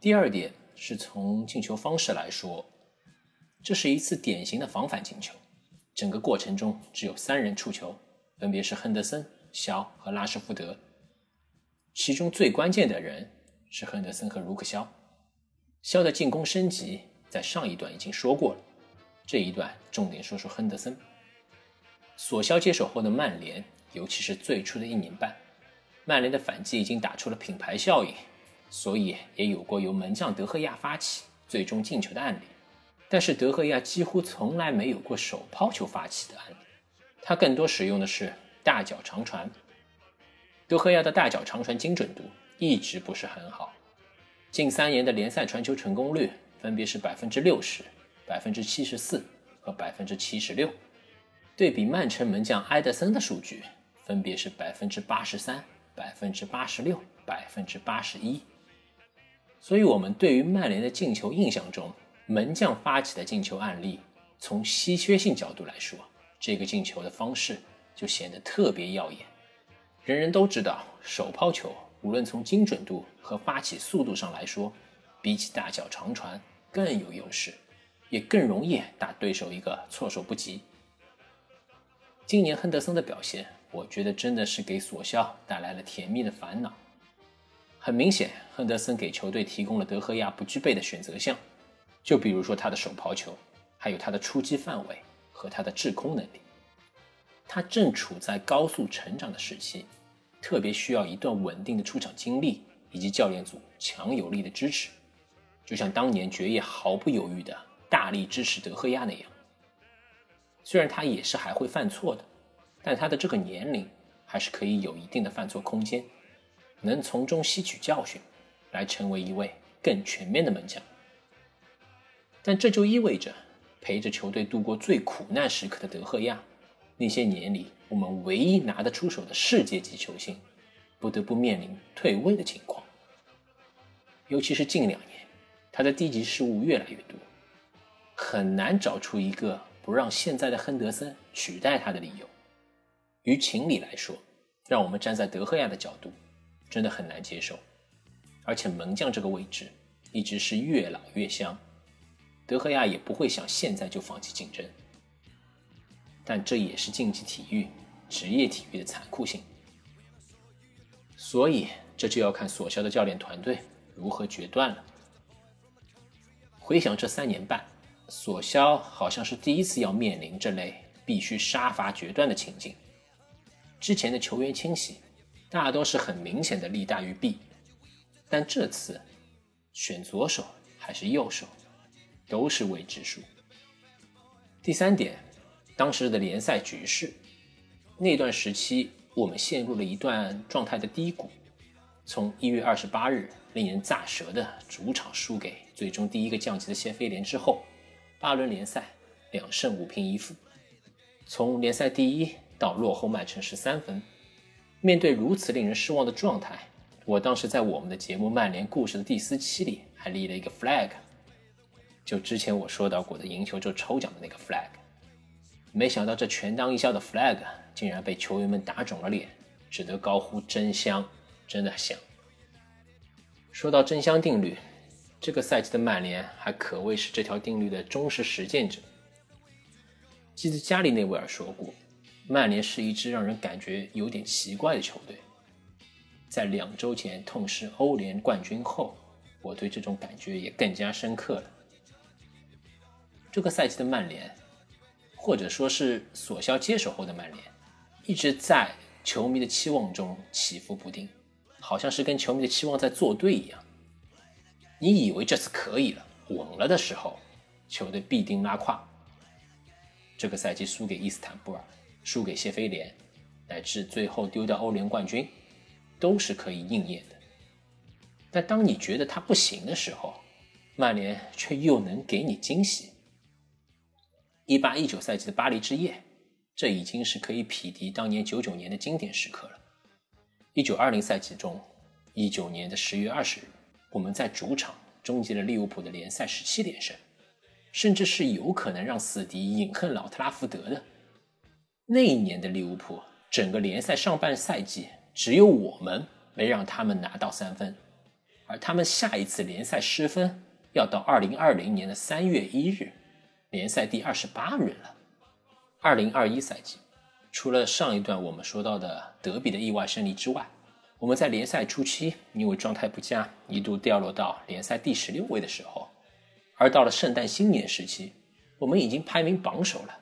第二点是从进球方式来说，这是一次典型的防反进球，整个过程中只有三人触球，分别是亨德森。肖和拉什福德，其中最关键的人是亨德森和卢克肖。肖的进攻升级在上一段已经说过了，这一段重点说说亨德森。索肖接手后的曼联，尤其是最初的一年半，曼联的反击已经打出了品牌效应，所以也有过由门将德赫亚发起最终进球的案例。但是德赫亚几乎从来没有过手抛球发起的案例，他更多使用的是。大脚长传，德赫亚的大脚长传精准度一直不是很好，近三年的联赛传球成功率分别是百分之六十、百分之七十四和百分之七十六，对比曼城门将埃德森的数据分别是百分之八十三、百分之八十六、百分之八十一。所以，我们对于曼联的进球印象中，门将发起的进球案例，从稀缺性角度来说，这个进球的方式。就显得特别耀眼。人人都知道，手抛球无论从精准度和发起速度上来说，比起大脚长传更有优势，也更容易打对手一个措手不及。今年亨德森的表现，我觉得真的是给索肖带来了甜蜜的烦恼。很明显，亨德森给球队提供了德赫亚不具备的选择项，就比如说他的手抛球，还有他的出击范围和他的制空能力。他正处在高速成长的时期，特别需要一段稳定的出场经历以及教练组强有力的支持，就像当年爵爷毫不犹豫的大力支持德赫亚那样。虽然他也是还会犯错的，但他的这个年龄还是可以有一定的犯错空间，能从中吸取教训，来成为一位更全面的门将。但这就意味着，陪着球队度过最苦难时刻的德赫亚。那些年里，我们唯一拿得出手的世界级球星，不得不面临退位的情况。尤其是近两年，他的低级失误越来越多，很难找出一个不让现在的亨德森取代他的理由。于情理来说，让我们站在德赫亚的角度，真的很难接受。而且门将这个位置一直是越老越香，德赫亚也不会想现在就放弃竞争。但这也是竞技体育、职业体育的残酷性。所以这就要看索肖的教练团队如何决断了。回想这三年半，索肖好像是第一次要面临这类必须杀伐决断的情境。之前的球员清洗大多是很明显的利大于弊，但这次选左手还是右手都是未知数。第三点，当时的联赛局势，那段时期我们陷入了一段状态的低谷。从一月二十八日令人咋舌的主场输给最终第一个降级的谢菲联之后，八轮联赛两胜五平一负，从联赛第一到落后曼城十三分。面对如此令人失望的状态，我当时在我们的节目《曼联故事》的第四期里还立了一个 flag，就之前我说到过的赢球就抽奖的那个 flag。没想到这权当一笑的 flag 竟然被球员们打肿了脸，只得高呼真香。真的香。说到真香定律，这个赛季的曼联还可谓是这条定律的忠实实践者。记得加里内维尔说过，曼联是一支让人感觉有点奇怪的球队。在两周前痛失欧联冠军后，我对这种感觉也更加深刻了。这个赛季的曼联，或者说是索肖接手后的曼联，一直在球迷的期望中起伏不定。好像是跟球迷的期望在作对一样。你以为这次可以了、稳了的时候，球队必定拉胯。这个赛季输给伊斯坦布尔，输给谢菲联，乃至最后丢掉欧联冠军，都是可以应验的。但当你觉得他不行的时候，曼联却又能给你惊喜。一八一九赛季的巴黎之夜，这已经是可以匹敌当年九九年的经典时刻了。一九二零赛季中，一九年的十月二十日，我们在主场终结了利物浦的联赛十七连胜，甚至是有可能让死敌饮恨老特拉福德的。那一年的利物浦，整个联赛上半赛季只有我们没让他们拿到三分，而他们下一次联赛失分要到二零二零年的三月一日，联赛第二十八轮了。二零二一赛季。除了上一段我们说到的德比的意外胜利之外，我们在联赛初期因为状态不佳，一度掉落到联赛第十六位的时候，而到了圣诞新年时期，我们已经排名榜首了。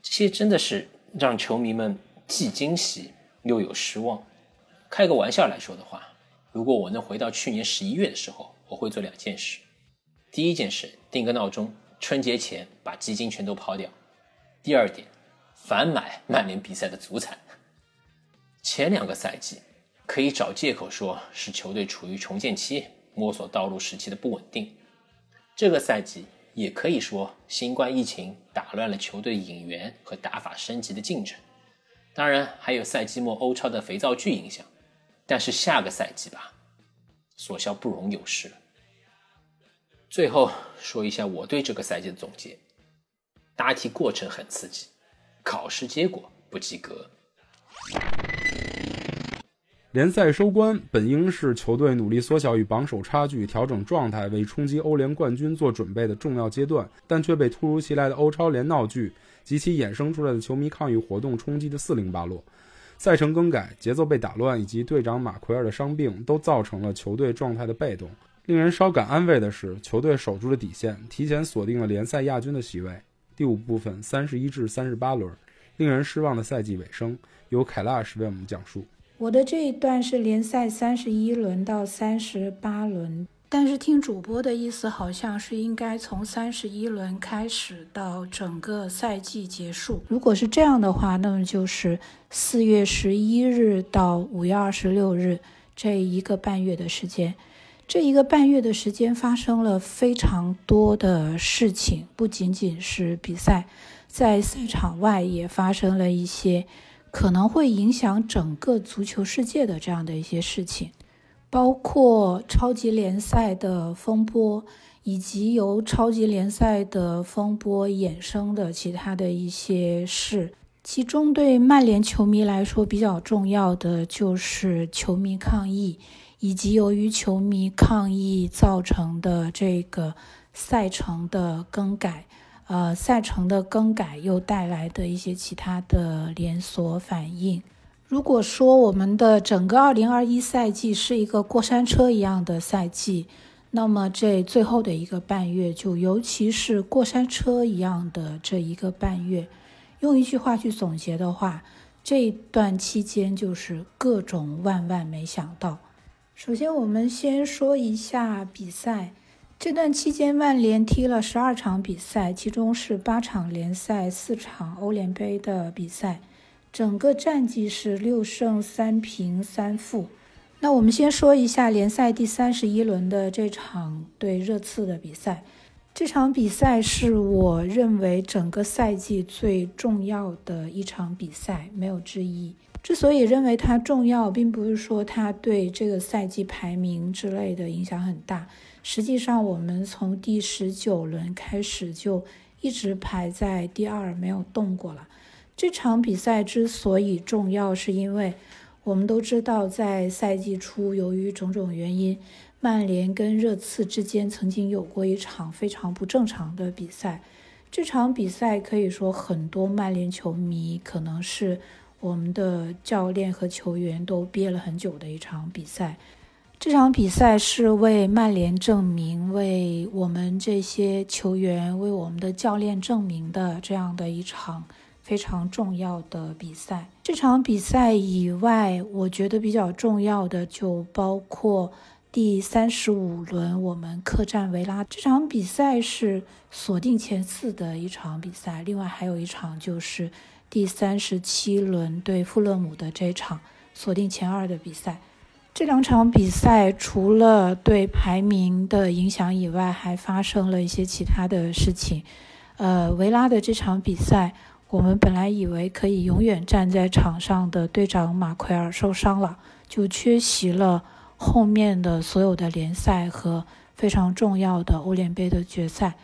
这些真的是让球迷们既惊喜又有失望。开个玩笑来说的话，如果我能回到去年十一月的时候，我会做两件事。第一件事，定个闹钟，春节前把基金全都抛掉。第二点。反买曼联比赛的足彩。前两个赛季可以找借口说是球队处于重建期、摸索道路时期的不稳定，这个赛季也可以说新冠疫情打乱了球队引援和打法升级的进程。当然还有赛季末欧超的肥皂剧影响。但是下个赛季吧，索肖不容有失。最后说一下我对这个赛季的总结：答题过程很刺激。考试结果不及格。联赛收官本应是球队努力缩小与榜首差距、调整状态、为冲击欧联冠军做准备的重要阶段，但却被突如其来的欧超联闹剧及其衍生出来的球迷抗议活动冲击的四零八落。赛程更改、节奏被打乱，以及队长马奎尔的伤病，都造成了球队状态的被动。令人稍感安慰的是，球队守住了底线，提前锁定了联赛亚军的席位。第五部分三十一至三十八轮，令人失望的赛季尾声，由凯拉什为我们讲述。我的这一段是联赛三十一轮到三十八轮，但是听主播的意思，好像是应该从三十一轮开始到整个赛季结束。如果是这样的话，那么就是四月十一日到五月二十六日这一个半月的时间。这一个半月的时间发生了非常多的事情，不仅仅是比赛，在赛场外也发生了一些可能会影响整个足球世界的这样的一些事情，包括超级联赛的风波，以及由超级联赛的风波衍生的其他的一些事。其中对曼联球迷来说比较重要的就是球迷抗议，以及由于球迷抗议造成的这个赛程的更改。呃，赛程的更改又带来的一些其他的连锁反应。如果说我们的整个2021赛季是一个过山车一样的赛季，那么这最后的一个半月，就尤其是过山车一样的这一个半月，用一句话去总结的话，这段期间就是各种万万没想到。首先，我们先说一下比赛。这段期间，曼联踢了十二场比赛，其中是八场联赛、四场欧联杯的比赛，整个战绩是六胜三平三负。那我们先说一下联赛第三十一轮的这场对热刺的比赛。这场比赛是我认为整个赛季最重要的一场比赛，没有之一。之所以认为它重要，并不是说它对这个赛季排名之类的影响很大。实际上，我们从第十九轮开始就一直排在第二，没有动过了。这场比赛之所以重要，是因为我们都知道，在赛季初，由于种种原因，曼联跟热刺之间曾经有过一场非常不正常的比赛。这场比赛可以说，很多曼联球迷可能是我们的教练和球员都憋了很久的一场比赛。这场比赛是为曼联证明，为我们这些球员、为我们的教练证明的这样的一场非常重要的比赛。这场比赛以外，我觉得比较重要的就包括第三十五轮我们客战维拉。这场比赛是锁定前四的一场比赛，另外还有一场就是第三十七轮对富勒姆的这场锁定前二的比赛。这两场比赛除了对排名的影响以外，还发生了一些其他的事情。呃，维拉的这场比赛，我们本来以为可以永远站在场上的队长马奎尔受伤了，就缺席了后面的所有的联赛和非常重要的欧联杯的决赛。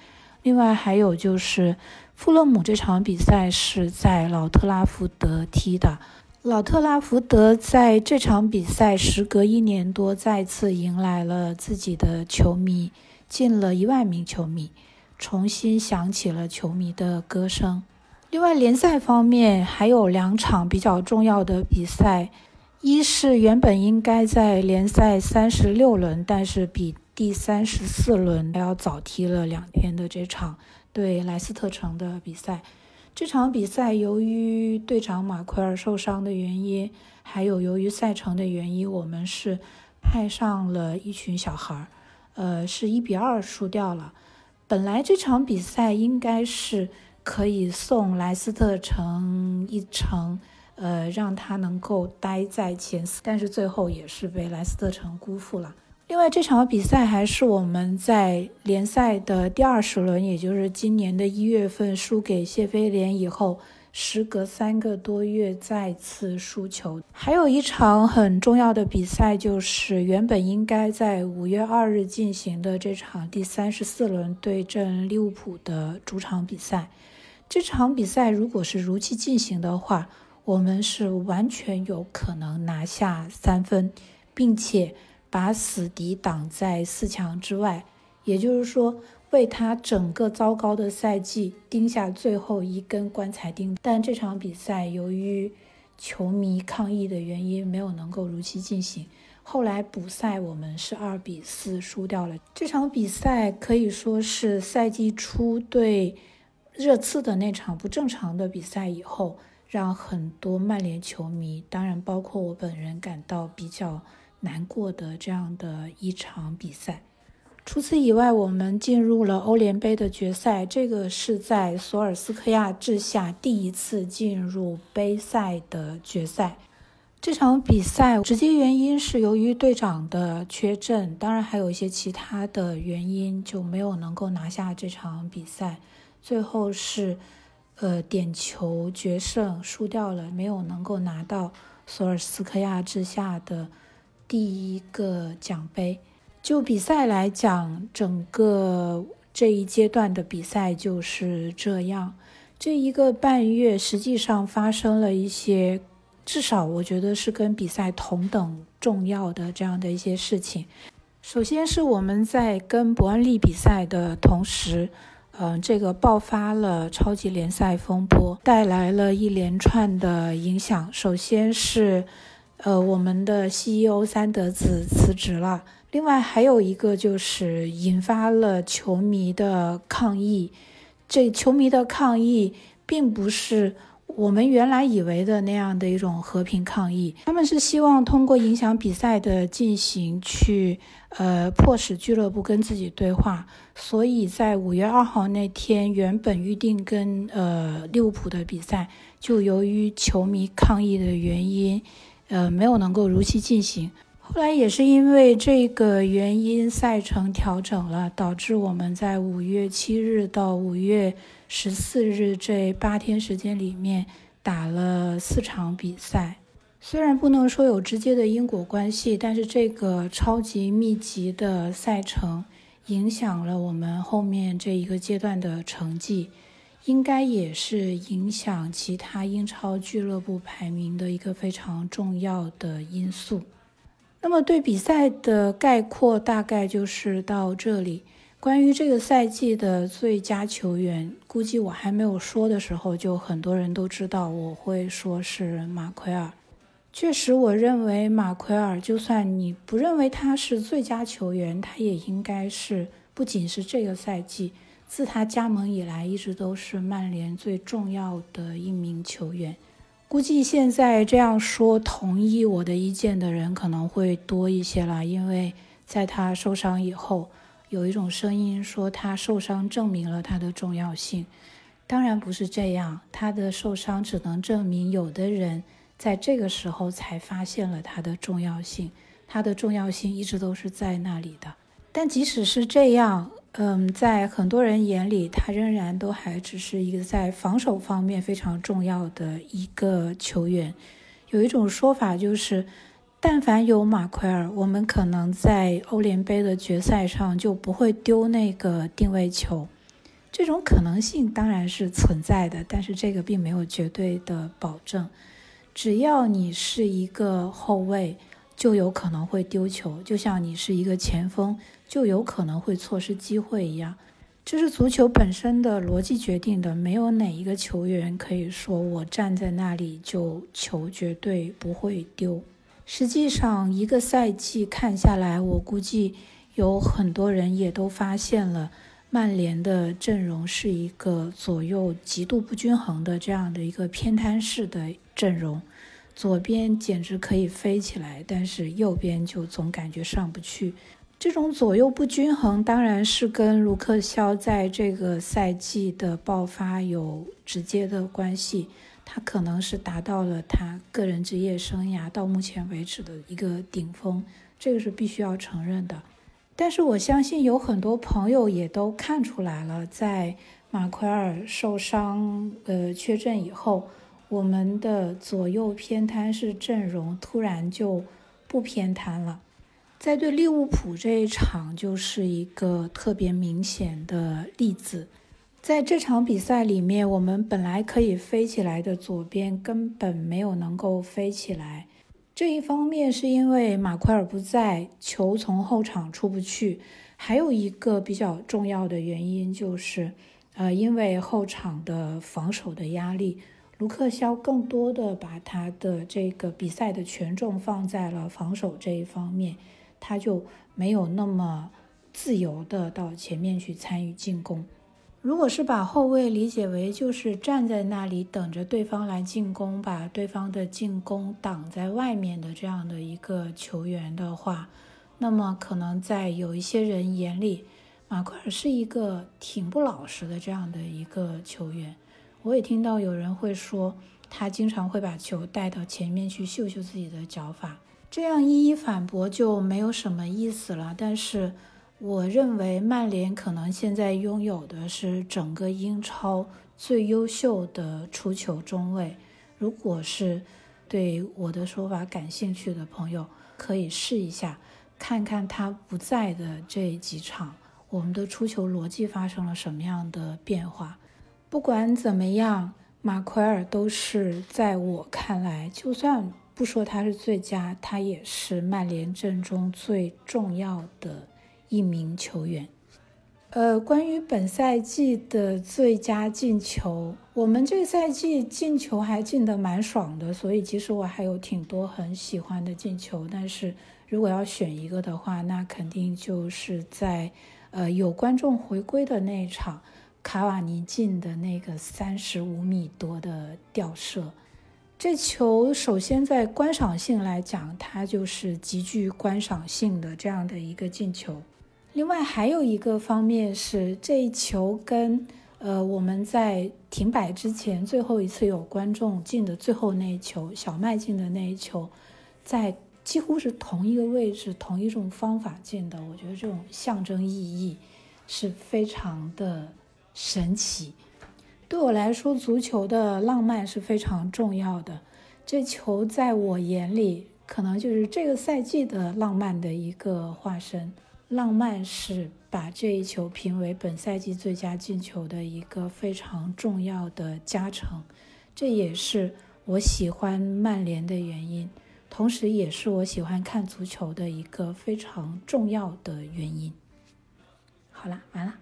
另外还有就是富勒姆这场比赛是在老特拉福德踢的。老特拉福德在这场比赛时隔一年多再次迎来了自己的球迷，近了一万名球迷，重新响起了球迷的歌声。另外，联赛方面还有两场比较重要的比赛，一是原本应该在联赛三十六轮，但是比第三十四轮还要早踢了两天的这场对莱斯特城的比赛。这场比赛由于队长马奎尔受伤的原因，还有由于赛程的原因，我们是派上了一群小孩儿，呃，是一比二输掉了。本来这场比赛应该是可以送莱斯特城一程，呃，让他能够待在前四，但是最后也是被莱斯特城辜负了。另外，这场比赛还是我们在联赛的第二十轮，也就是今年的一月份输给谢菲联以后，时隔三个多月再次输球。还有一场很重要的比赛，就是原本应该在五月二日进行的这场第三十四轮对阵利物浦的主场比赛。这场比赛如果是如期进行的话，我们是完全有可能拿下三分，并且。把死敌挡在四强之外，也就是说，为他整个糟糕的赛季钉下最后一根棺材钉。但这场比赛由于球迷抗议的原因，没有能够如期进行。后来补赛，我们是二比四输掉了这场比赛，可以说是赛季初对热刺的那场不正常的比赛以后，让很多曼联球迷，当然包括我本人，感到比较。难过的这样的一场比赛。除此以外，我们进入了欧联杯的决赛，这个是在索尔斯克亚治下第一次进入杯赛的决赛。这场比赛直接原因是由于队长的缺阵，当然还有一些其他的原因，就没有能够拿下这场比赛。最后是，呃，点球决胜，输掉了，没有能够拿到索尔斯克亚治下的。第一个奖杯，就比赛来讲，整个这一阶段的比赛就是这样。这一个半月，实际上发生了一些，至少我觉得是跟比赛同等重要的这样的一些事情。首先是我们在跟伯恩利比赛的同时，嗯、这个爆发了超级联赛风波，带来了一连串的影响。首先是，呃，我们的 CEO 三德子辞职了，另外还有一个就是引发了球迷的抗议。这球迷的抗议并不是我们原来以为的那样的一种和平抗议，他们是希望通过影响比赛的进行去，呃，迫使俱乐部跟自己对话。所以在五月二号那天，原本预定跟呃利物浦的比赛，就由于球迷抗议的原因，呃，没有能够如期进行。后来也是因为这个原因，赛程调整了，导致我们在五月七日到五月十四日这八天时间里面打了四场比赛。虽然不能说有直接的因果关系，但是这个超级密集的赛程影响了我们后面这一个阶段的成绩，应该也是影响其他英超俱乐部排名的一个非常重要的因素。那么对比赛的概括大概就是到这里。关于这个赛季的最佳球员，估计我还没有说的时候，就很多人都知道我会说是马奎尔。确实，我认为马奎尔，就算你不认为他是最佳球员，他也应该是不仅是这个赛季，自他加盟以来一直都是曼联最重要的一名球员。估计现在这样说，同意我的意见的人可能会多一些了，因为在他受伤以后，有一种声音说他受伤证明了他的重要性。当然不是这样，他的受伤只能证明有的人在这个时候才发现了他的重要性，他的重要性一直都是在那里的。但即使是这样，嗯，在很多人眼里，他仍然都还只是一个在防守方面非常重要的一个球员。有一种说法就是，但凡有马奎尔，我们可能在欧联杯的决赛上就不会丢那个定位球。这种可能性当然是存在的，但是这个并没有绝对的保证。只要你是一个后卫，就有可能会丢球，就像你是一个前锋，就有可能会错失机会一样。这是足球本身的逻辑决定的，没有哪一个球员可以说我站在那里就球绝对不会丢。实际上，一个赛季看下来，我估计有很多人也都发现了，曼联的阵容是一个左右极度不均衡的这样的一个偏瘫式的阵容。左边简直可以飞起来，但是右边就总感觉上不去。这种左右不均衡，当然是跟卢克肖在这个赛季的爆发有直接的关系。他可能是达到了他个人职业生涯到目前为止的一个顶峰，这个是必须要承认的。但是我相信有很多朋友也都看出来了，在马奎尔受伤、呃缺阵以后，我们的左右偏瘫式阵容突然就不偏瘫了。在对利物浦这一场就是一个特别明显的例子。在这场比赛里面，我们本来可以飞起来的左边根本没有能够飞起来。这一方面是因为马奎尔不在，球从后场出不去；还有一个比较重要的原因就是，呃，因为后场的防守的压力，卢克肖更多的把他的这个比赛的权重放在了防守这一方面，他就没有那么自由的到前面去参与进攻。如果是把后卫理解为就是站在那里等着对方来进攻，把对方的进攻挡在外面的这样的一个球员的话，那么可能在有一些人眼里，马奎尔是一个挺不老实的这样的一个球员。我也听到有人会说，他经常会把球带到前面去秀秀自己的脚法，这样一一反驳就没有什么意思了。但是，我认为曼联可能现在拥有的是整个英超最优秀的出球中卫。如果是对我的说法感兴趣的朋友，可以试一下，看看他不在的这几场，我们的出球逻辑发生了什么样的变化。不管怎么样，马奎尔都是在我看来，就算不说他是最佳，他也是曼联阵中最重要的一名球员。呃，关于本赛季的最佳进球，我们这赛季进球还进得蛮爽的，所以其实我还有挺多很喜欢的进球。但是如果要选一个的话，那肯定就是在呃有观众回归的那一场，卡瓦尼进的那个三十五米多的吊射。这球首先在观赏性来讲，它就是极具观赏性的这样的一个进球。另外还有一个方面是，这一球跟呃我们在停摆之前最后一次有观众进的最后那一球，小麦进的那一球，在几乎是同一个位置、同一种方法进的。我觉得这种象征意义是非常的神奇。对我来说，足球的浪漫是非常重要的。这球在我眼里，可能就是这个赛季的浪漫的一个化身。浪漫是把这一球评为本赛季最佳进球的一个非常重要的加成，这也是我喜欢曼联的原因，同时也是我喜欢看足球的一个非常重要的原因。好了，完了。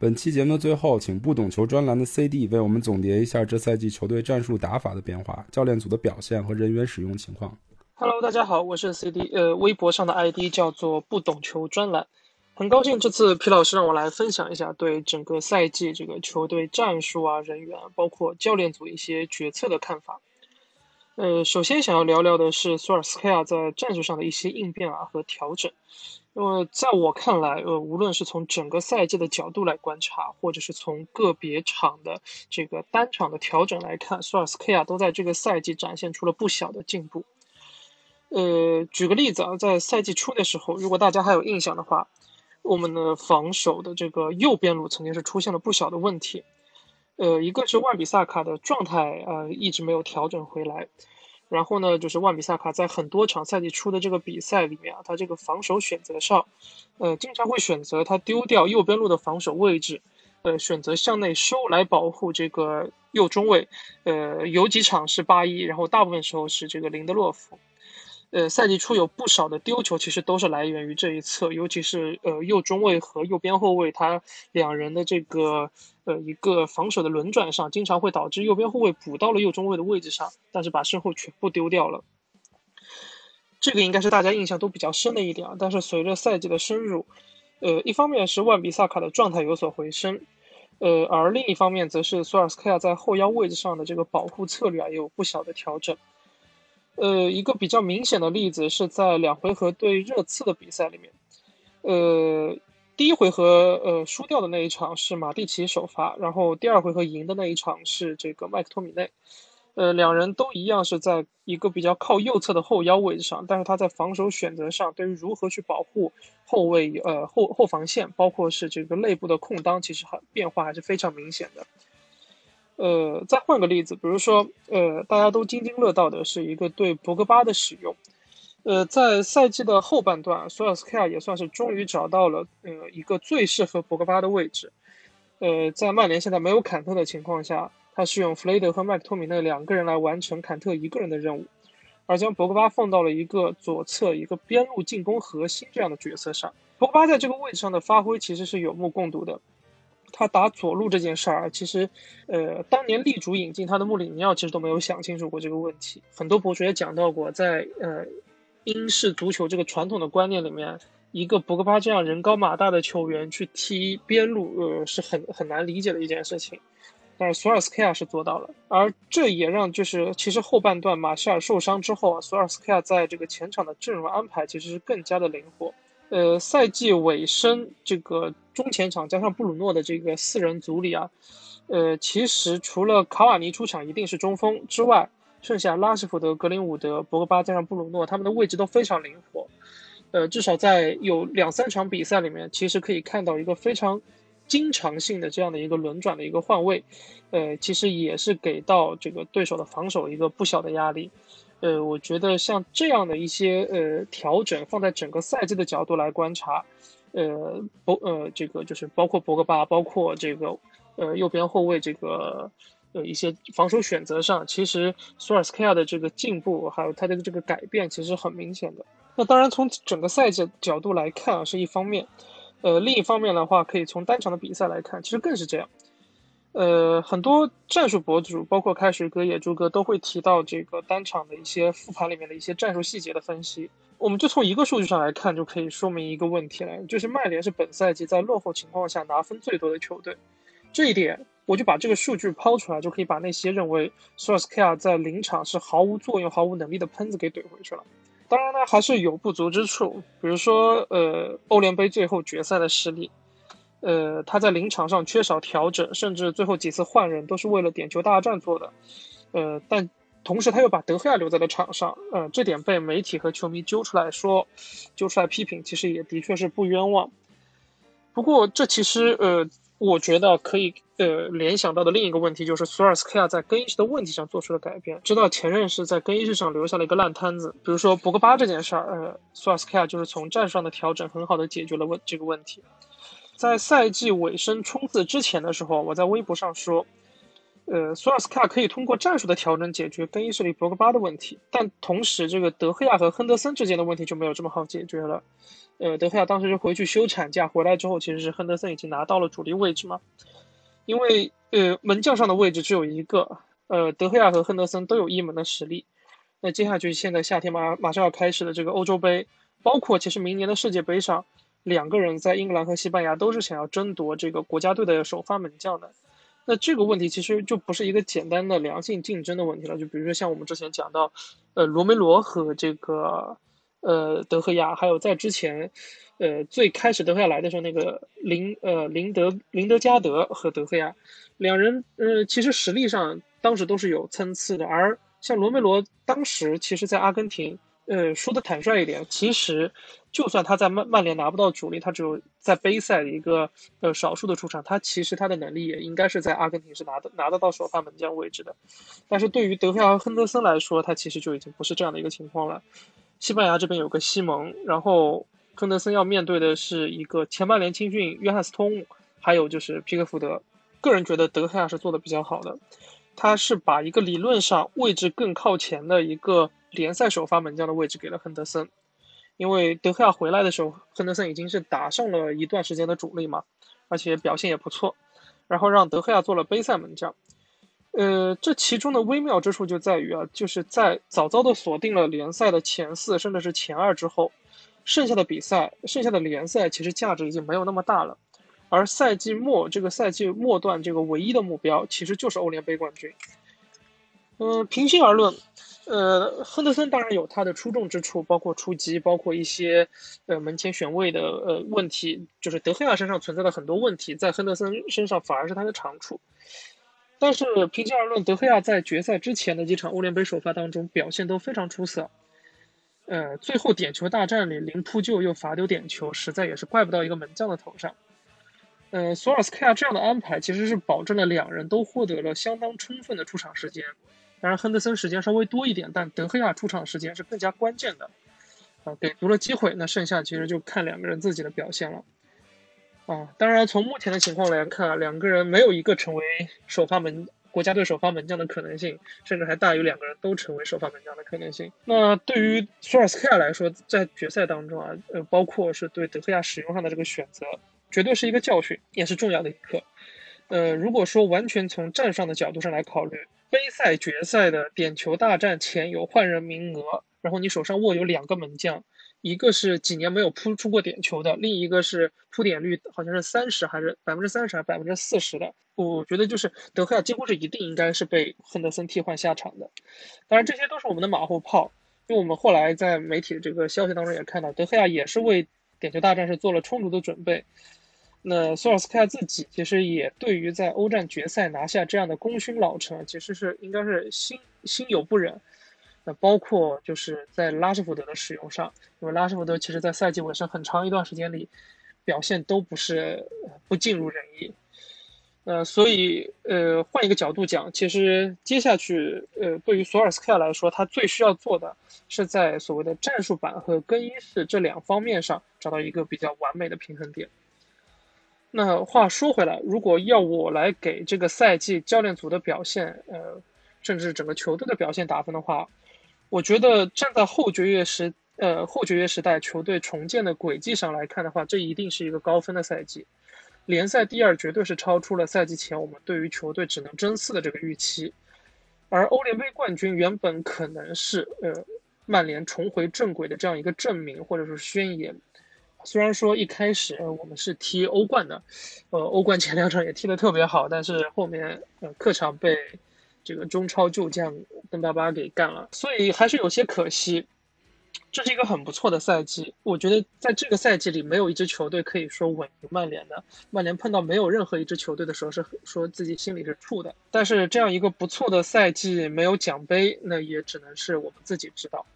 本期节目的最后，请不懂球专栏的 CD 为我们总结一下这赛季球队战术打法的变化、教练组的表现和人员使用情况。Hello，大家好，我是 CD，呃，微博上的 ID 叫做不懂球专栏，很高兴这次皮老师让我来分享一下对整个赛季这个球队战术啊、人员，包括教练组一些决策的看法。呃，首先想要聊聊的是索尔斯克亚在战术上的一些应变啊和调整。呃在我看来，呃，无论是从整个赛季的角度来观察，或者是从个别场的这个单场的调整来看，索尔斯克亚都在这个赛季展现出了不小的进步。呃，举个例子啊，在赛季初的时候，如果大家还有印象的话，我们的防守的这个右边路曾经是出现了不小的问题。呃，一个是万比萨卡的状态呃一直没有调整回来，然后呢，就是万比萨卡在很多场赛季初的这个比赛里面啊，他这个防守选择上，呃，经常会选择他丢掉右边路的防守位置，呃，选择向内收来保护这个右中卫。呃，有几场是八一，然后大部分时候是这个林德洛夫。呃，赛季初有不少的丢球，其实都是来源于这一侧，尤其是呃右中卫和右边后卫，他两人的这个呃一个防守的轮转上，经常会导致右边后卫补到了右中卫的位置上，但是把身后全部丢掉了。这个应该是大家印象都比较深的一点啊。但是随着赛季的深入，呃，一方面是万比萨卡的状态有所回升，呃，而另一方面则是索尔斯克亚在后腰位置上的这个保护策略啊，也有不小的调整。呃，一个比较明显的例子是在两回合对热刺的比赛里面，呃，第一回合呃输掉的那一场是马蒂奇首发，然后第二回合赢的那一场是这个麦克托米内，呃，两人都一样是在一个比较靠右侧的后腰位置上，但是他在防守选择上，对于如何去保护后卫呃后后防线，包括是这个内部的空当，其实很变化还是非常明显的。呃，再换个例子，比如说，呃，大家都津津乐道的是一个对博格巴的使用。呃，在赛季的后半段，索尔斯克亚也算是终于找到了呃一个最适合博格巴的位置。呃，在曼联现在没有坎特的情况下，他是用弗雷德和麦克托米内两个人来完成坎特一个人的任务，而将博格巴放到了一个左侧一个边路进攻核心这样的角色上。博格巴在这个位置上的发挥其实是有目共睹的。他打左路这件事儿，其实，呃，当年力主引进他的穆里尼奥其实都没有想清楚过这个问题。很多博主也讲到过，在呃英式足球这个传统的观念里面，一个博格巴这样人高马大的球员去踢边路，呃，是很很难理解的一件事情。但是索尔斯克亚是做到了，而这也让就是其实后半段马夏尔受伤之后啊，索尔斯克亚在这个前场的阵容安排其实是更加的灵活。呃，赛季尾声这个中前场加上布鲁诺的这个四人组里啊，呃，其实除了卡瓦尼出场一定是中锋之外，剩下拉什福德、格林伍德、博格巴加上布鲁诺，他们的位置都非常灵活。呃，至少在有两三场比赛里面，其实可以看到一个非常经常性的这样的一个轮转的一个换位，呃，其实也是给到这个对手的防守一个不小的压力。呃，我觉得像这样的一些呃调整，放在整个赛季的角度来观察，呃博呃这个就是包括博格巴，包括这个呃右边后卫这个呃一些防守选择上，其实索尔斯克亚的这个进步还有他的这个改变，其实很明显的。那当然从整个赛季角度来看啊是一方面，呃另一方面的话，可以从单场的比赛来看，其实更是这样。呃，很多战术博主，包括开水哥、野猪哥，都会提到这个单场的一些复盘里面的一些战术细节的分析。我们就从一个数据上来看，就可以说明一个问题了，就是曼联是本赛季在落后情况下拿分最多的球队。这一点，我就把这个数据抛出来，就可以把那些认为索尔斯克亚在临场是毫无作用、毫无能力的喷子给怼回去了。当然呢，还是有不足之处，比如说，呃，欧联杯最后决赛的失利。呃，他在临场上缺少调整，甚至最后几次换人都是为了点球大战做的。呃，但同时他又把德赫亚留在了场上，呃，这点被媒体和球迷揪出来说，揪出来批评，其实也的确是不冤枉。不过这其实呃，我觉得可以呃联想到的另一个问题就是索尔斯克亚在更衣室的问题上做出了改变，知道前任是在更衣室上留下了一个烂摊子，比如说博格巴这件事儿，呃，索尔斯克亚就是从战术上的调整很好的解决了问这个问题。在赛季尾声冲刺之前的时候，我在微博上说，呃，索尔斯克亚可以通过战术的调整解决更衣室里博格巴的问题，但同时这个德赫亚和亨德森之间的问题就没有这么好解决了。呃，德赫亚当时就回去休产假，回来之后其实是亨德森已经拿到了主力位置嘛，因为呃门将上的位置只有一个，呃，德赫亚和亨德森都有一门的实力。那接下去现在夏天马马上要开始的这个欧洲杯，包括其实明年的世界杯上。两个人在英格兰和西班牙都是想要争夺这个国家队的首发门将的，那这个问题其实就不是一个简单的良性竞争的问题了。就比如说像我们之前讲到，呃，罗梅罗和这个呃德赫亚，还有在之前，呃最开始德赫亚来的时候那个林呃林德林德加德和德赫亚，两人呃其实实力上当时都是有参差的，而像罗梅罗当时其实在阿根廷。呃，说的坦率一点，其实就算他在曼曼联拿不到主力，他只有在杯赛的一个呃少数的出场，他其实他的能力也应该是在阿根廷是拿的拿得到首发门将位置的。但是对于德赫亚和亨德森来说，他其实就已经不是这样的一个情况了。西班牙这边有个西蒙，然后亨德森要面对的是一个前曼联青训约翰斯通，还有就是皮克福德。个人觉得德赫亚是做的比较好的，他是把一个理论上位置更靠前的一个。联赛首发门将的位置给了亨德森，因为德赫亚回来的时候，亨德森已经是打上了一段时间的主力嘛，而且表现也不错，然后让德赫亚做了杯赛门将。呃，这其中的微妙之处就在于啊，就是在早早的锁定了联赛的前四甚至是前二之后，剩下的比赛、剩下的联赛其实价值已经没有那么大了，而赛季末这个赛季末段这个唯一的目标其实就是欧联杯冠军。嗯，平心而论。呃，亨德森当然有他的出众之处，包括出击，包括一些呃门前选位的呃问题，就是德赫亚身上存在的很多问题，在亨德森身上反而是他的长处。但是平心而论，德赫亚在决赛之前的几场欧联杯首发当中表现都非常出色。呃，最后点球大战里零扑救又罚丢点球，实在也是怪不到一个门将的头上。呃，索尔斯克亚这样的安排其实是保证了两人都获得了相当充分的出场时间。当然，亨德森时间稍微多一点，但德赫亚出场时间是更加关键的，啊，给足了机会，那剩下其实就看两个人自己的表现了，啊，当然从目前的情况来看，两个人没有一个成为首发门国家队首发门将的可能性，甚至还大于两个人都成为首发门将的可能性。那对于索尔斯克亚来说，在决赛当中啊，呃，包括是对德赫亚使用上的这个选择，绝对是一个教训，也是重要的一课。呃，如果说完全从战上的角度上来考虑。杯赛决赛的点球大战前有换人名额，然后你手上握有两个门将，一个是几年没有扑出过点球的，另一个是扑点率好像是三十还是百分之三十还是百分之四十的。我觉得就是德赫亚几乎是一定应该是被亨德森替换下场的。当然这些都是我们的马后炮，因为我们后来在媒体的这个消息当中也看到，德赫亚也是为点球大战是做了充足的准备。那索尔斯克亚自己其实也对于在欧战决赛拿下这样的功勋老臣，其实是应该是心心有不忍。那包括就是在拉什福德的使用上，因为拉什福德其实在赛季尾声很长一段时间里表现都不是不尽如人意。呃，所以呃，换一个角度讲，其实接下去呃，对于索尔斯克亚来说，他最需要做的是在所谓的战术板和更衣室这两方面上找到一个比较完美的平衡点。那话说回来，如果要我来给这个赛季教练组的表现，呃，甚至整个球队的表现打分的话，我觉得站在后爵爷时，呃，后爵爷时代球队重建的轨迹上来看的话，这一定是一个高分的赛季。联赛第二绝对是超出了赛季前我们对于球队只能争四的这个预期，而欧联杯冠军原本可能是呃曼联重回正轨的这样一个证明或者是宣言。虽然说一开始我们是踢欧冠的，呃欧冠前两场也踢得特别好，但是后面呃客场被这个中超旧将邓巴巴给干了，所以还是有些可惜。这是一个很不错的赛季，我觉得在这个赛季里，没有一支球队可以说稳赢曼联的。曼联碰到没有任何一支球队的时候，是说自己心里是怵的。但是这样一个不错的赛季，没有奖杯，那也只能是我们自己知道。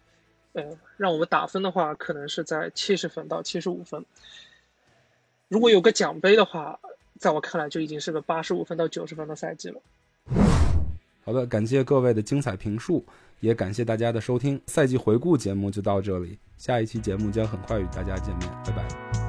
呃，让我们打分的话，可能是在七十分到七十五分。如果有个奖杯的话，在我看来就已经是个八十五分到九十分的赛季了。好的，感谢各位的精彩评述，也感谢大家的收听。赛季回顾节目就到这里，下一期节目将很快与大家见面，拜拜。